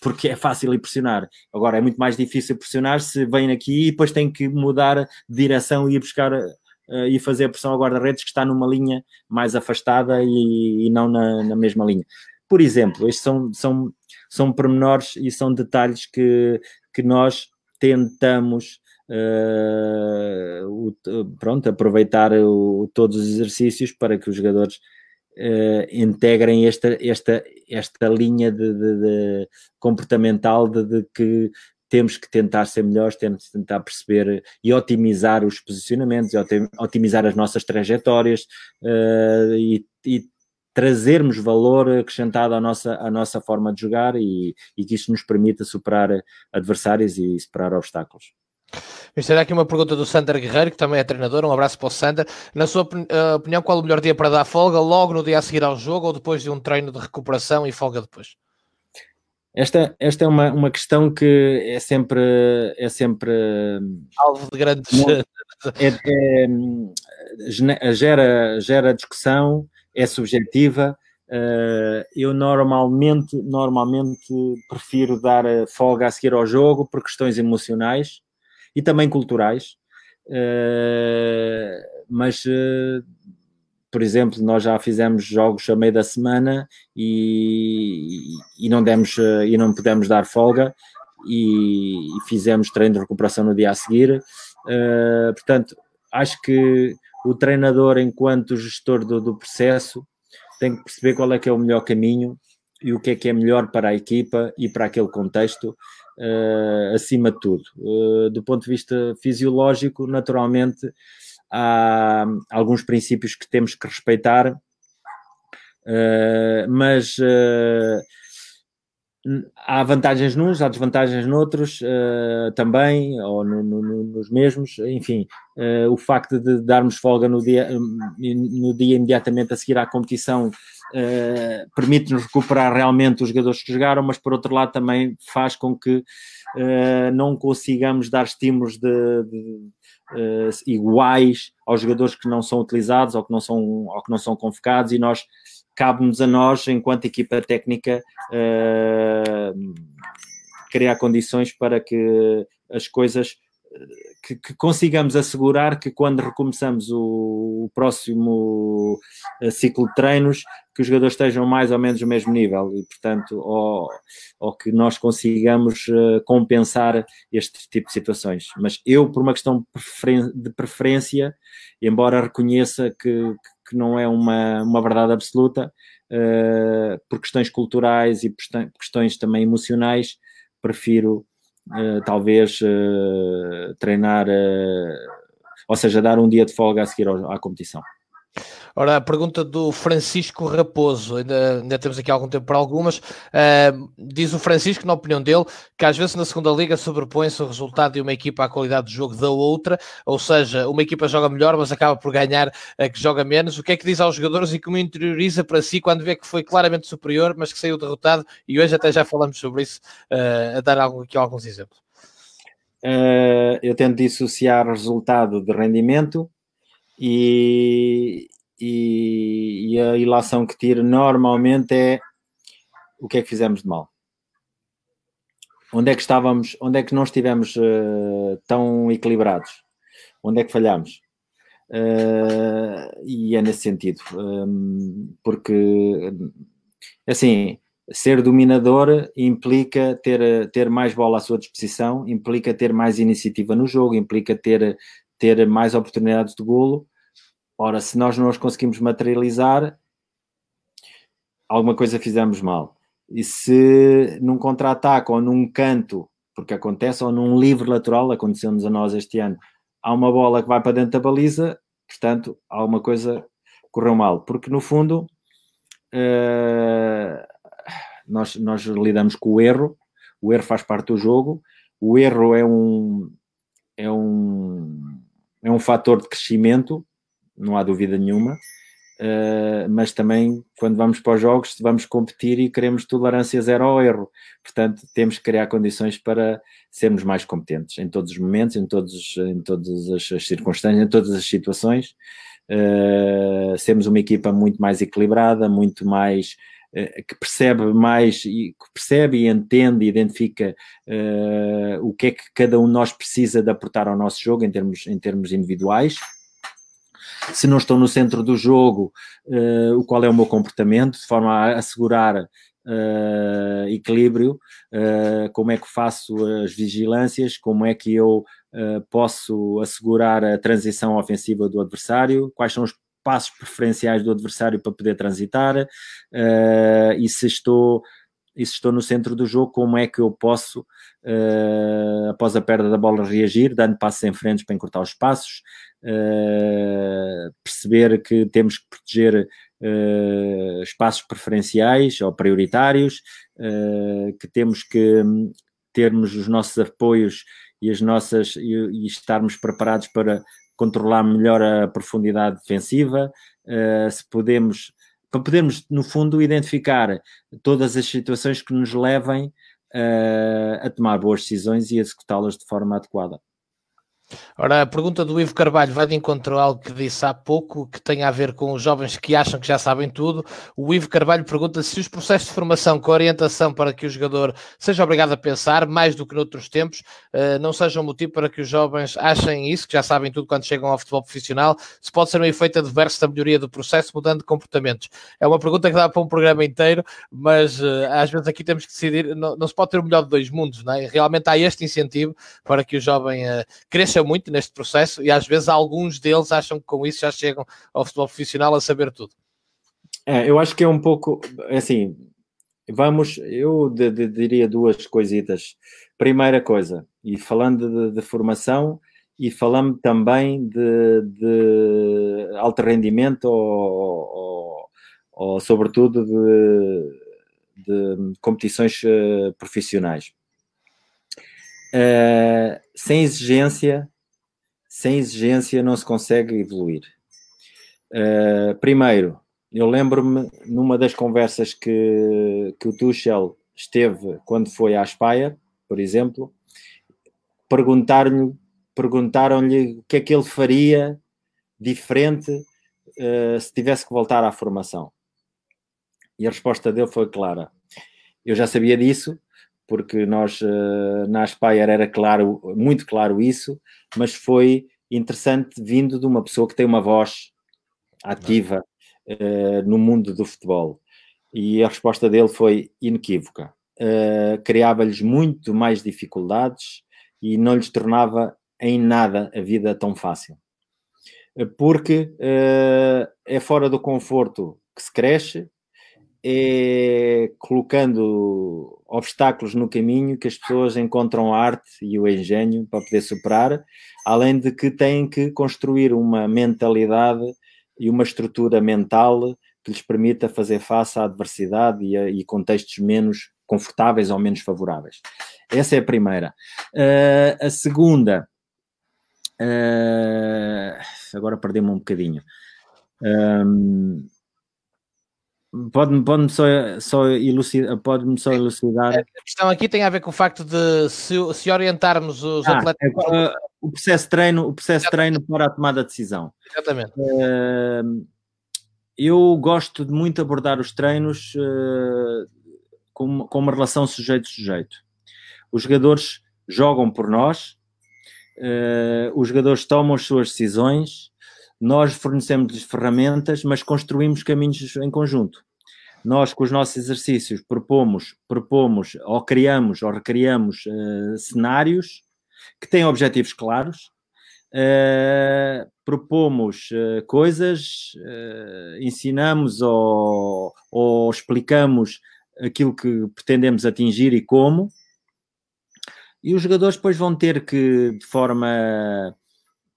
porque é fácil ir pressionar. Agora, é muito mais difícil pressionar se vem aqui e depois tem que mudar de direção e ir buscar uh, e fazer a pressão ao guarda-redes que está numa linha mais afastada e, e não na, na, mesma linha. Por exemplo, estes são, são, são pormenores e são detalhes que, que nós tentamos uh, o, pronto, aproveitar o, todos os exercícios para que os jogadores uh, integrem esta, esta, esta linha de, de, de comportamental de, de, que temos que tentar ser melhores, temos que tentar perceber e otimizar os posicionamentos, otimizar as nossas trajetórias uh, e, e trazermos valor acrescentado à nossa, à nossa forma de jogar e, e que isto nos permita superar adversários e superar obstáculos. Vamos ter aqui uma pergunta do Sander Guerreiro, que também é treinador. Um abraço para o Sander. Na sua uh, opinião, qual o melhor dia para dar folga? Logo no dia a seguir ao jogo ou depois de um treino de recuperação e folga depois? Esta, esta é uma, uma questão que é sempre. É sempre Alvo de grandes. É, é, é, gera, gera discussão é subjetiva. Uh, eu normalmente, normalmente prefiro dar folga a seguir ao jogo por questões emocionais e também culturais. Uh, mas, uh, por exemplo, nós já fizemos jogos a meio da semana e, e não demos e não pudemos dar folga e, e, fizemos treino de recuperação no dia a seguir. portanto, acho que o treinador, enquanto gestor do, do, processo, tem que perceber qual é que é o melhor caminho e o que é que é melhor para a equipa e para aquele contexto, uh, acima de tudo. Uh, do ponto de vista fisiológico, naturalmente, há alguns princípios que temos que respeitar, uh, mas há vantagens nos, há desvantagens noutros uh, também, ou no, no, nos mesmos, enfim, uh, o facto de darmos folga no dia, no dia imediatamente a seguir à competição uh, permite-nos recuperar realmente os jogadores que jogaram, mas por outro lado também faz com que não consigamos dar estímulos de, de iguais aos jogadores que não são utilizados ou que não são, ou que não são convocados e nós cabe-nos a nós, enquanto equipa técnica, uh, criar condições para que as coisas que, que, consigamos assegurar que quando recomeçamos o, o, próximo eh, ciclo de treinos, que os jogadores estejam mais ou menos no mesmo nível e, portanto, ou, ou que nós consigamos uh, compensar este tipo de situações. Mas eu, por uma questão de preferência, embora reconheça que, que não é uma, uma verdade absoluta, uh, por questões culturais e questões também emocionais, prefiro talvez uh, treinar, ou seja, dar um dia de folga a seguir à competição. Ora, a pergunta do Francisco Raposo, ainda, ainda temos aqui algum tempo para algumas. Uh, diz o Francisco, na opinião dele, que às vezes na segunda liga sobrepõe-se o resultado de uma equipa à qualidade de jogo da outra, ou seja, uma equipa joga melhor, mas acaba por ganhar a que joga menos. O que é que diz aos jogadores e como interioriza para si quando vê que foi claramente superior, mas que saiu derrotado? E hoje até já falamos sobre isso, uh, a dar aqui alguns exemplos. Uh, eu tento dissociar resultado de rendimento e, e, e, a ilação que tiro normalmente é o que é que fizemos de mal. Onde é que estávamos, onde é que não estivemos uh, tão equilibrados? Onde é que falhamos? Uh, e é nesse sentido, um, porque assim, ser dominador implica ter, ter mais bola à sua disposição, implica ter mais iniciativa no jogo, implica ter, ter mais oportunidades de golo Ora, se nós não os conseguimos materializar, alguma coisa fizemos mal. E se num contra-ataque ou num canto, porque acontece, ou num livre lateral, aconteceu-nos a nós este ano, há uma bola que vai para dentro da baliza, portanto, alguma coisa correu mal. Porque no fundo, uh, nós, nós lidamos com o erro, o erro faz parte do jogo, o erro é um, é um, é um fator de crescimento não há dúvida nenhuma. Uh, mas também quando vamos para os jogos vamos competir e queremos tolerância zero ao erro. Portanto, temos que criar condições para sermos mais competentes em todos os momentos, em, todos, em todas as circunstâncias, em todas as situações. Uh, sermos uma equipa muito mais equilibrada, muito mais uh, que percebe mais e percebe e entende e identifica o que é que cada um de nós precisa de aportar ao nosso jogo em termos, em termos individuais se não estou no centro do jogo, uh, o qual é o meu comportamento, de forma a assegurar uh, equilíbrio, uh, como é que faço as vigilâncias, como é que eu posso assegurar a transição ofensiva do adversário, quais são os passos preferenciais do adversário para poder transitar, e se estou e se estou no centro do jogo, como é que eu posso, uh, após a perda da bola, reagir, dando passos em frente para encurtar os passos, uh, perceber que temos que proteger uh, espaços preferenciais ou prioritários, que temos que termos os nossos apoios e as nossas e, e estarmos preparados para controlar melhor a profundidade defensiva, se podemos para podermos, no fundo, identificar todas as situações que nos levem uh, a tomar boas decisões e executá-las de forma adequada. Ora, a pergunta do Ivo Carvalho vai de encontro a algo que disse há pouco, que tem a ver com os jovens que acham que já sabem tudo. O Ivo Carvalho pergunta se os processos de formação com orientação para que o jogador seja obrigado a pensar, mais do que noutros tempos, eh, não seja um motivo para que os jovens achem isso, que já sabem tudo quando chegam ao futebol profissional, se pode ser um efeito adverso da melhoria do processo, mudando de comportamentos. É uma pergunta que dá para um programa inteiro, mas eh, às vezes aqui temos que decidir, não, não se pode ter o melhor de dois mundos, não é? Realmente há este incentivo para que o jovem uh, muito neste processo e às vezes alguns deles acham que com isso já chegam ao futebol profissional a saber tudo. É, eu acho que é um pouco é assim. Vamos, eu de, de, diria duas coisitas. Primeira coisa, e falando de, de formação e falando também de, alto rendimento ou, ou, ou sobretudo de, competições uh, profissionais. Uh, sem exigência, sem exigência não se consegue evoluir. Uh, primeiro, eu lembro-me numa das conversas que, que o Tuchel esteve quando foi à Espanha, por exemplo, perguntaram-lhe o que é que ele faria diferente uh, se tivesse que voltar à formação. E a resposta dele foi clara. Eu já sabia disso, porque nós uh, na Aspire era claro, muito claro isso, mas foi interessante vindo de uma pessoa que tem uma voz ativa uh, no mundo do futebol. E a resposta dele foi inequívoca. Uh, Criava-lhes muito mais dificuldades e não lhes tornava em nada a vida tão fácil. Porque é fora do conforto que se cresce, é colocando obstáculos no caminho que as pessoas encontram a arte e o engenho para poder superar, além de que têm que construir uma mentalidade e uma estrutura mental que lhes permita fazer face à adversidade e, a, e contextos menos confortáveis ou menos favoráveis. Essa é a primeira. Uh, a segunda, uh, agora perdi-me um bocadinho. Um, Pode-me pode só, só, elucidar, pode só elucidar. A questão aqui tem a ver com o facto de se, se orientarmos os ah, atletas. É, o processo de treino, o processo treino para a tomada de decisão. Exatamente. Eu gosto de muito abordar os treinos uh, com, com uma relação sujeito-sujeito. Os jogadores jogam por nós, uh, os jogadores tomam as suas decisões, nós fornecemos-lhes ferramentas, mas construímos caminhos em conjunto. Nós, com os nossos exercícios, propomos, propomos ou criamos ou recriamos uh, cenários que têm objetivos claros, uh, propomos uh, coisas, ensinamos ou, ou explicamos aquilo que pretendemos atingir e como, e os jogadores depois vão ter que, de forma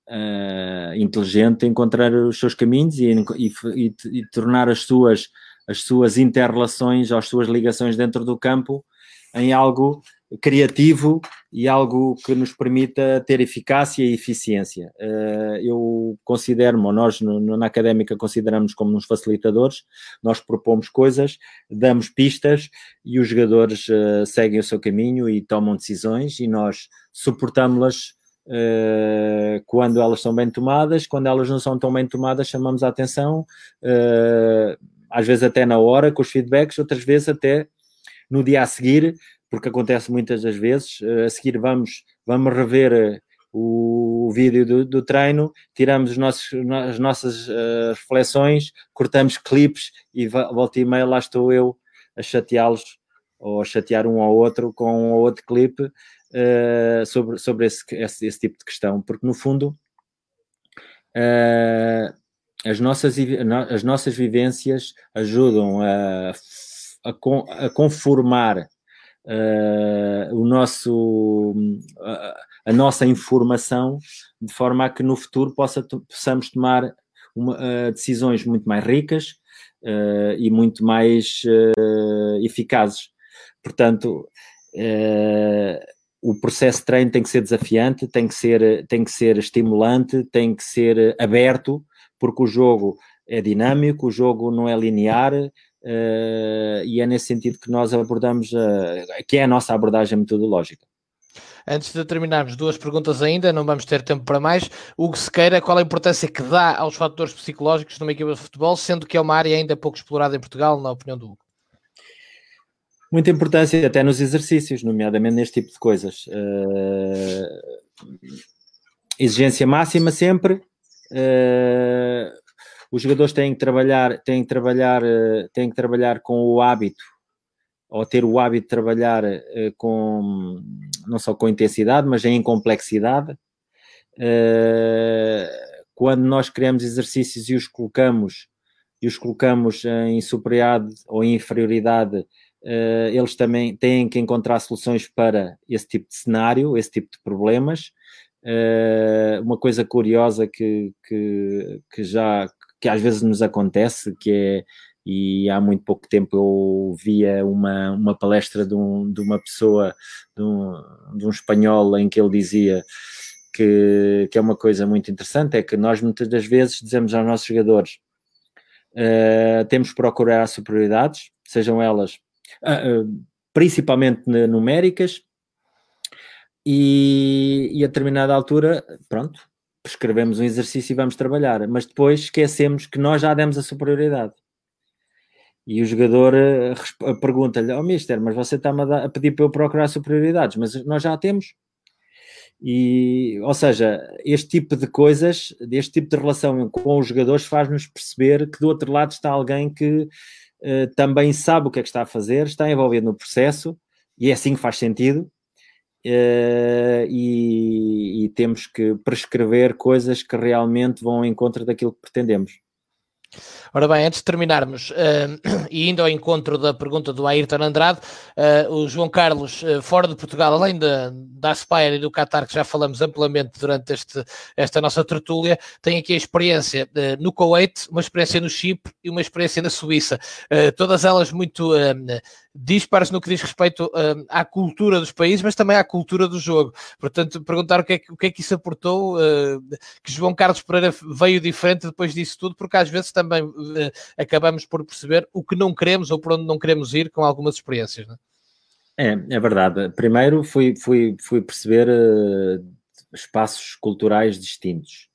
uh, inteligente encontrar os seus caminhos e, e, e, e, tornar as suas, as suas interrelações, as suas ligações dentro do campo em algo criativo e algo que nos permita ter eficácia e eficiência. Uh, eu considero-me, ou nós na académica consideramos como uns facilitadores, nós propomos coisas, damos pistas e os jogadores uh, seguem o seu caminho e tomam decisões e nós suportamos-las Uh, quando elas são bem tomadas, quando elas não são tão bem tomadas, chamamos a atenção, uh, às vezes até na hora, com os feedbacks, outras vezes até no dia a seguir, porque acontece muitas das vezes. Uh, a seguir vamos, vamos rever o, o vídeo do, do, treino, tiramos os nossos, as nossas reflexões, cortamos clipes e volta e meia lá estou eu a chateá-los ou a chatear um ao outro com um ou outro clipe uh, sobre, sobre esse, esse, esse, tipo de questão, porque no fundo uh, as, nossas, as nossas vivências ajudam a, a, a conformar uh, o nosso, a, a, nossa informação de forma a que no futuro possa, possamos tomar uma, decisões muito mais ricas e muito mais eficazes. Portanto, o processo de treino tem que ser desafiante, tem que ser, tem que ser estimulante, tem que ser aberto, porque o jogo é dinâmico, o jogo não é linear, uh, e é nesse sentido que nós abordamos, uh, que é a nossa abordagem metodológica. Antes de terminarmos, duas perguntas ainda, não vamos ter tempo para mais. Hugo Sequeira, qual a importância que dá aos fatores psicológicos numa equipa de futebol, sendo que é uma área ainda pouco explorada em Portugal, na opinião do Hugo? Muita importância até nos exercícios, nomeadamente neste tipo de coisas. Uh, exigência máxima sempre. Uh, os jogadores têm que trabalhar, têm que trabalhar, uh, têm que trabalhar com o hábito ou ter o hábito de trabalhar com não só com intensidade, mas em complexidade. quando nós criamos exercícios e os colocamos e os colocamos em superioridade ou inferioridade uh, eles também têm que encontrar soluções para esse tipo de cenário, esse tipo de problemas. Uh, uma coisa curiosa que, que, que, já que às vezes nos acontece, que é e há muito pouco tempo eu via uma, uma palestra de, um, de uma pessoa, de um, de um espanhol, em que ele dizia que, que é uma coisa muito interessante, é que nós muitas das vezes dizemos aos nossos jogadores uh, temos que procurar superioridades, sejam elas principalmente numéricas, e, e, a determinada altura, pronto, prescrevemos um exercício e vamos trabalhar, mas depois esquecemos que nós já demos a superioridade. E o jogador uh, pergunta-lhe, oh mister, mas você está-me a, pedir para eu procurar superioridades, mas nós já a temos. E, ou seja, este tipo de coisas, este tipo de relação com os jogadores faz-nos perceber que do outro lado está alguém que também sabe o que é que está a fazer, está envolvido no processo e é assim que faz sentido. Uh, e, e, temos que prescrever coisas que realmente vão ao encontro daquilo que pretendemos. Ora bem, antes de terminarmos, uh, e indo ao encontro da pergunta do Ayrton Andrade, uh, o João Carlos, uh, fora de Portugal, além da, da Aspire e do Qatar, que já falamos amplamente durante este, esta nossa tertúlia, tem aqui a experiência no Kuwait, uma experiência no Chipre e uma experiência na Suíça, todas elas muito dispares no que diz respeito uh, à cultura dos países, mas também à cultura do jogo. Portanto, perguntar o que é que, o que, é que isso aportou, uh, que João Carlos Pereira veio diferente depois disso tudo, porque às vezes também uh, acabamos por perceber o que não queremos ou por onde não queremos ir com algumas experiências. É? é, é verdade. Primeiro fui, fui, fui perceber espaços culturais distintos,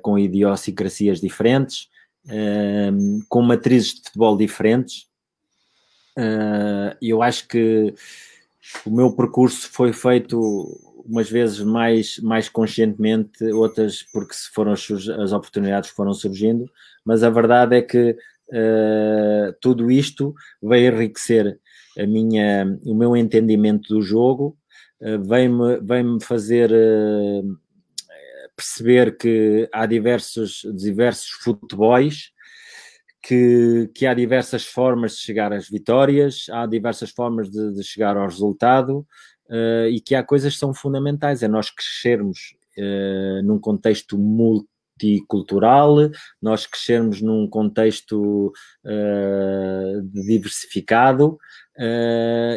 com idiosincrasias diferentes, com matrizes de futebol diferentes, Uh, eu acho que o meu percurso foi feito umas vezes mais, mais conscientemente, outras porque se foram as, oportunidades foram surgindo, mas a verdade é que uh, tudo isto veio enriquecer a minha, o meu entendimento do jogo, uh, veio-me veio fazer uh, perceber que há diversos, diversos futebols que, que há diversas formas de chegar às vitórias, há diversas formas de, de chegar ao resultado uh, e que há coisas que são fundamentais. É nós crescermos uh, num contexto multicultural, nós crescermos num contexto uh, diversificado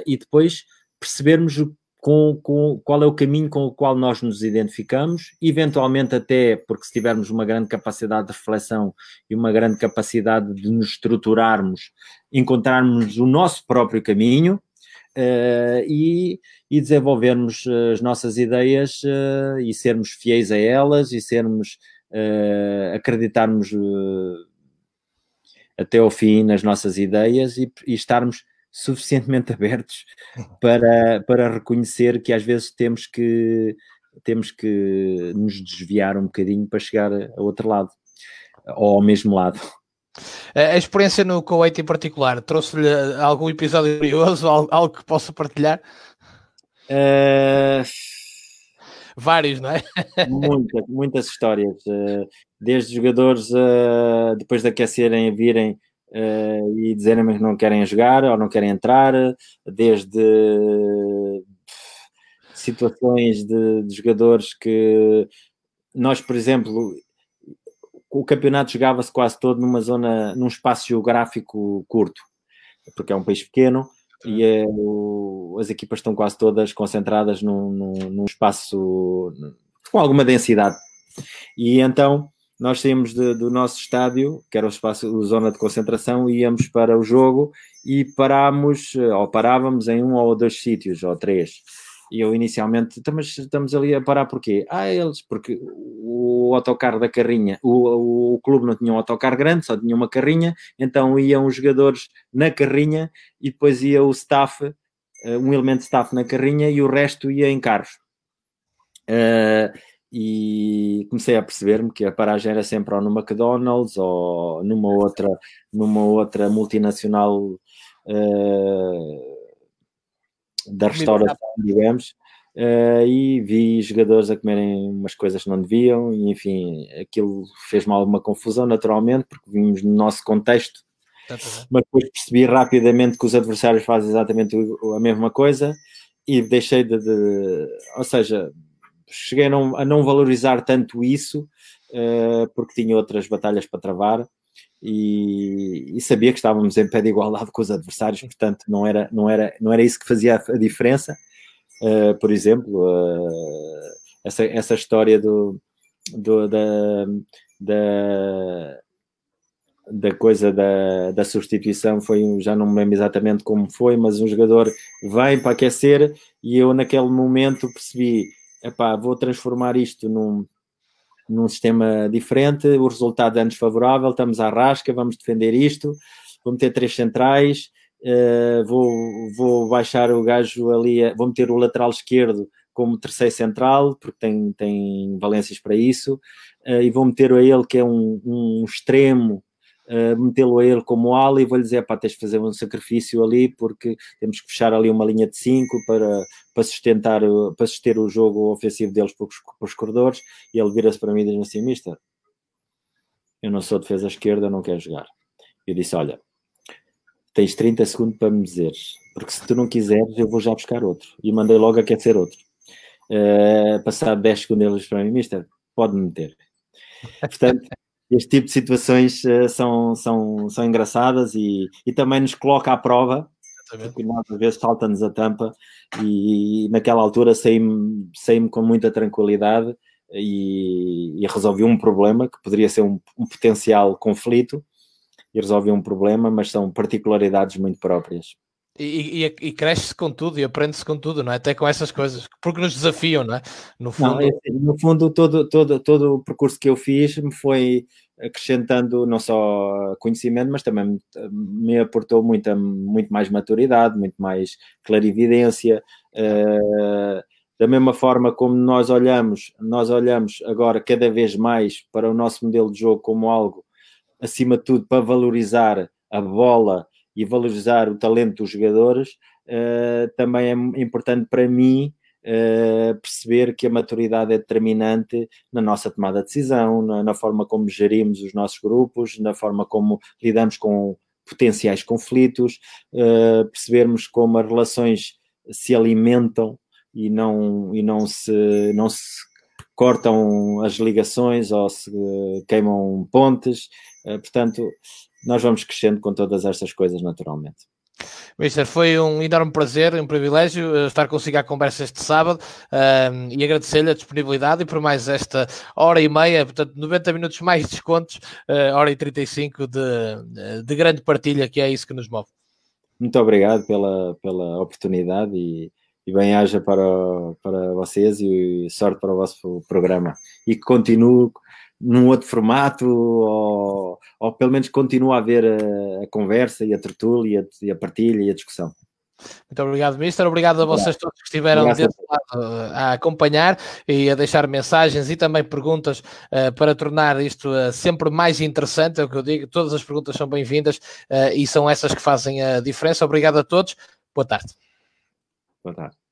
e depois percebermos o com, com, qual é o caminho com o qual nós nos identificamos, eventualmente até porque se tivermos uma grande capacidade de reflexão e uma grande capacidade de nos estruturarmos, encontrarmos o nosso próprio caminho uh, e, e, desenvolvermos as nossas ideias uh, e sermos fiéis a elas e sermos, uh, acreditarmos até ao fim nas nossas ideias e, e estarmos suficientemente abertos para, para reconhecer que às vezes temos que, temos que nos desviar um bocadinho para chegar a outro lado, ou ao mesmo lado. A experiência no Kuwait em particular trouxe-lhe algum episódio curioso, algo, que possa partilhar? Uh... Vários, não é? Muitas, muitas histórias. Uh, desde jogadores, depois de aquecerem, virem uh, e dizerem que não querem jogar ou não querem entrar, desde situações de, de jogadores que nós, por exemplo, o campeonato jogava-se quase todo numa zona, num espaço geográfico curto, porque é um país pequeno e é, o, as equipas estão quase todas concentradas num, num, num, espaço com alguma densidade. E então nós saímos de, do nosso estádio, que era o espaço, a zona de concentração, íamos para o jogo e parámos, eh, ou parávamos em um ou dois sítios, ou três. E eu inicialmente, estamos, então, estamos ali a parar porquê? Ah, eles, porque o autocarro da carrinha, o, o, clube não tinha um autocarro grande, só tinha uma carrinha, então iam os jogadores na carrinha e depois ia o staff, eh, um elemento de staff na carrinha e o resto ia em carros. Uh, e comecei a perceber-me que a paragem era sempre ou no McDonald's ou numa outra, numa outra multinacional uh, da restauração, digamos, uh, e vi jogadores a comerem umas coisas que não deviam, e enfim, aquilo fez-me alguma confusão, naturalmente, porque vimos no nosso contexto, mas depois percebi rapidamente que os adversários fazem exatamente a mesma coisa e deixei de, de ou seja, cheguei a não, a não valorizar tanto isso, uh, porque tinha outras batalhas para travar. E, e, sabia que estávamos em pé de igualdade com os adversários, portanto não era, não era, não era isso que fazia a, diferença. Uh, por exemplo, uh, essa, essa história do, do da, da, da coisa da, da substituição foi, já não me lembro exatamente como foi, mas um jogador vem para aquecer e eu naquele momento percebi epá, vou transformar isto num, num sistema diferente, o resultado é desfavorável, estamos à rasca, vamos defender isto, vou meter três centrais, uh, vou, vou baixar o gajo ali, vou meter o lateral esquerdo como terceiro central, porque tem, tem valências para isso, uh, e vou meter a ele que é um, um extremo uh, metê-lo a ele como ala e vou-lhe dizer, pá, tens de fazer um sacrifício ali porque temos que fechar ali uma linha de 5 para, para sustentar, para suster o jogo ofensivo deles para os, para os corredores e ele vira-se para mim e diz assim, mister, eu não sou defesa esquerda, não quero jogar. Eu disse, olha, tens 30 segundos para me dizeres, porque se tu não quiseres, eu vou já buscar outro. E mandei logo aquecer outro. Uh, passado 10 segundos, para mim, mister, pode-me meter. Portanto, este tipo de situações uh, são, são, são engraçadas e, e também nos coloca à prova, porque nós às vezes salta-nos a tampa e, e naquela altura saí-me saí com muita tranquilidade e, e, resolvi um problema que poderia ser um, um potencial conflito e resolve um problema, mas são particularidades muito próprias. E, e, e cresce-se com tudo e aprende-se com tudo, não é? Até com essas coisas, porque nos desafiam, não é? No fundo, não, é, no fundo todo, todo, todo o percurso que eu fiz me foi acrescentando não só conhecimento, mas também me aportou muita, muito mais maturidade, muito mais clarividência. Uh, da mesma forma como nós olhamos, nós olhamos agora cada vez mais para o nosso modelo de jogo como algo acima de tudo, para valorizar a bola e valorizar o talento dos jogadores, uh, também é importante para mim uh, perceber que a maturidade é determinante na nossa tomada de decisão, na, na, forma como gerimos os nossos grupos, na forma como lidamos com potenciais conflitos, uh, percebermos como as relações se alimentam e não, e não, se, não se cortam as ligações ou se queimam pontes. Portanto, nós vamos crescendo com todas estas coisas naturalmente. Mister, foi um enorme prazer, um privilégio eh, estar consigo à conversa este sábado um, e agradecer-lhe a disponibilidade e por mais esta hora e meia, portanto 90 minutos mais descontos, uh, hora e 35 de, de grande partilha, que é isso que nos move. Muito obrigado pela, pela oportunidade e, e bem-aja para, para vocês e sorte para o vosso programa. E que continue num outro formato, ou, ou pelo menos continua a haver a, a conversa e a tertúlia e a, a partilha e a discussão. Muito obrigado, Mister. Obrigado a vocês todos que estiveram desse lado uh, a acompanhar e a deixar mensagens e também perguntas uh, para tornar isto uh, sempre mais interessante. É o que eu digo, todas as perguntas são bem-vindas uh, e são essas que fazem a diferença. Obrigado a todos. Boa tarde. Boa tarde.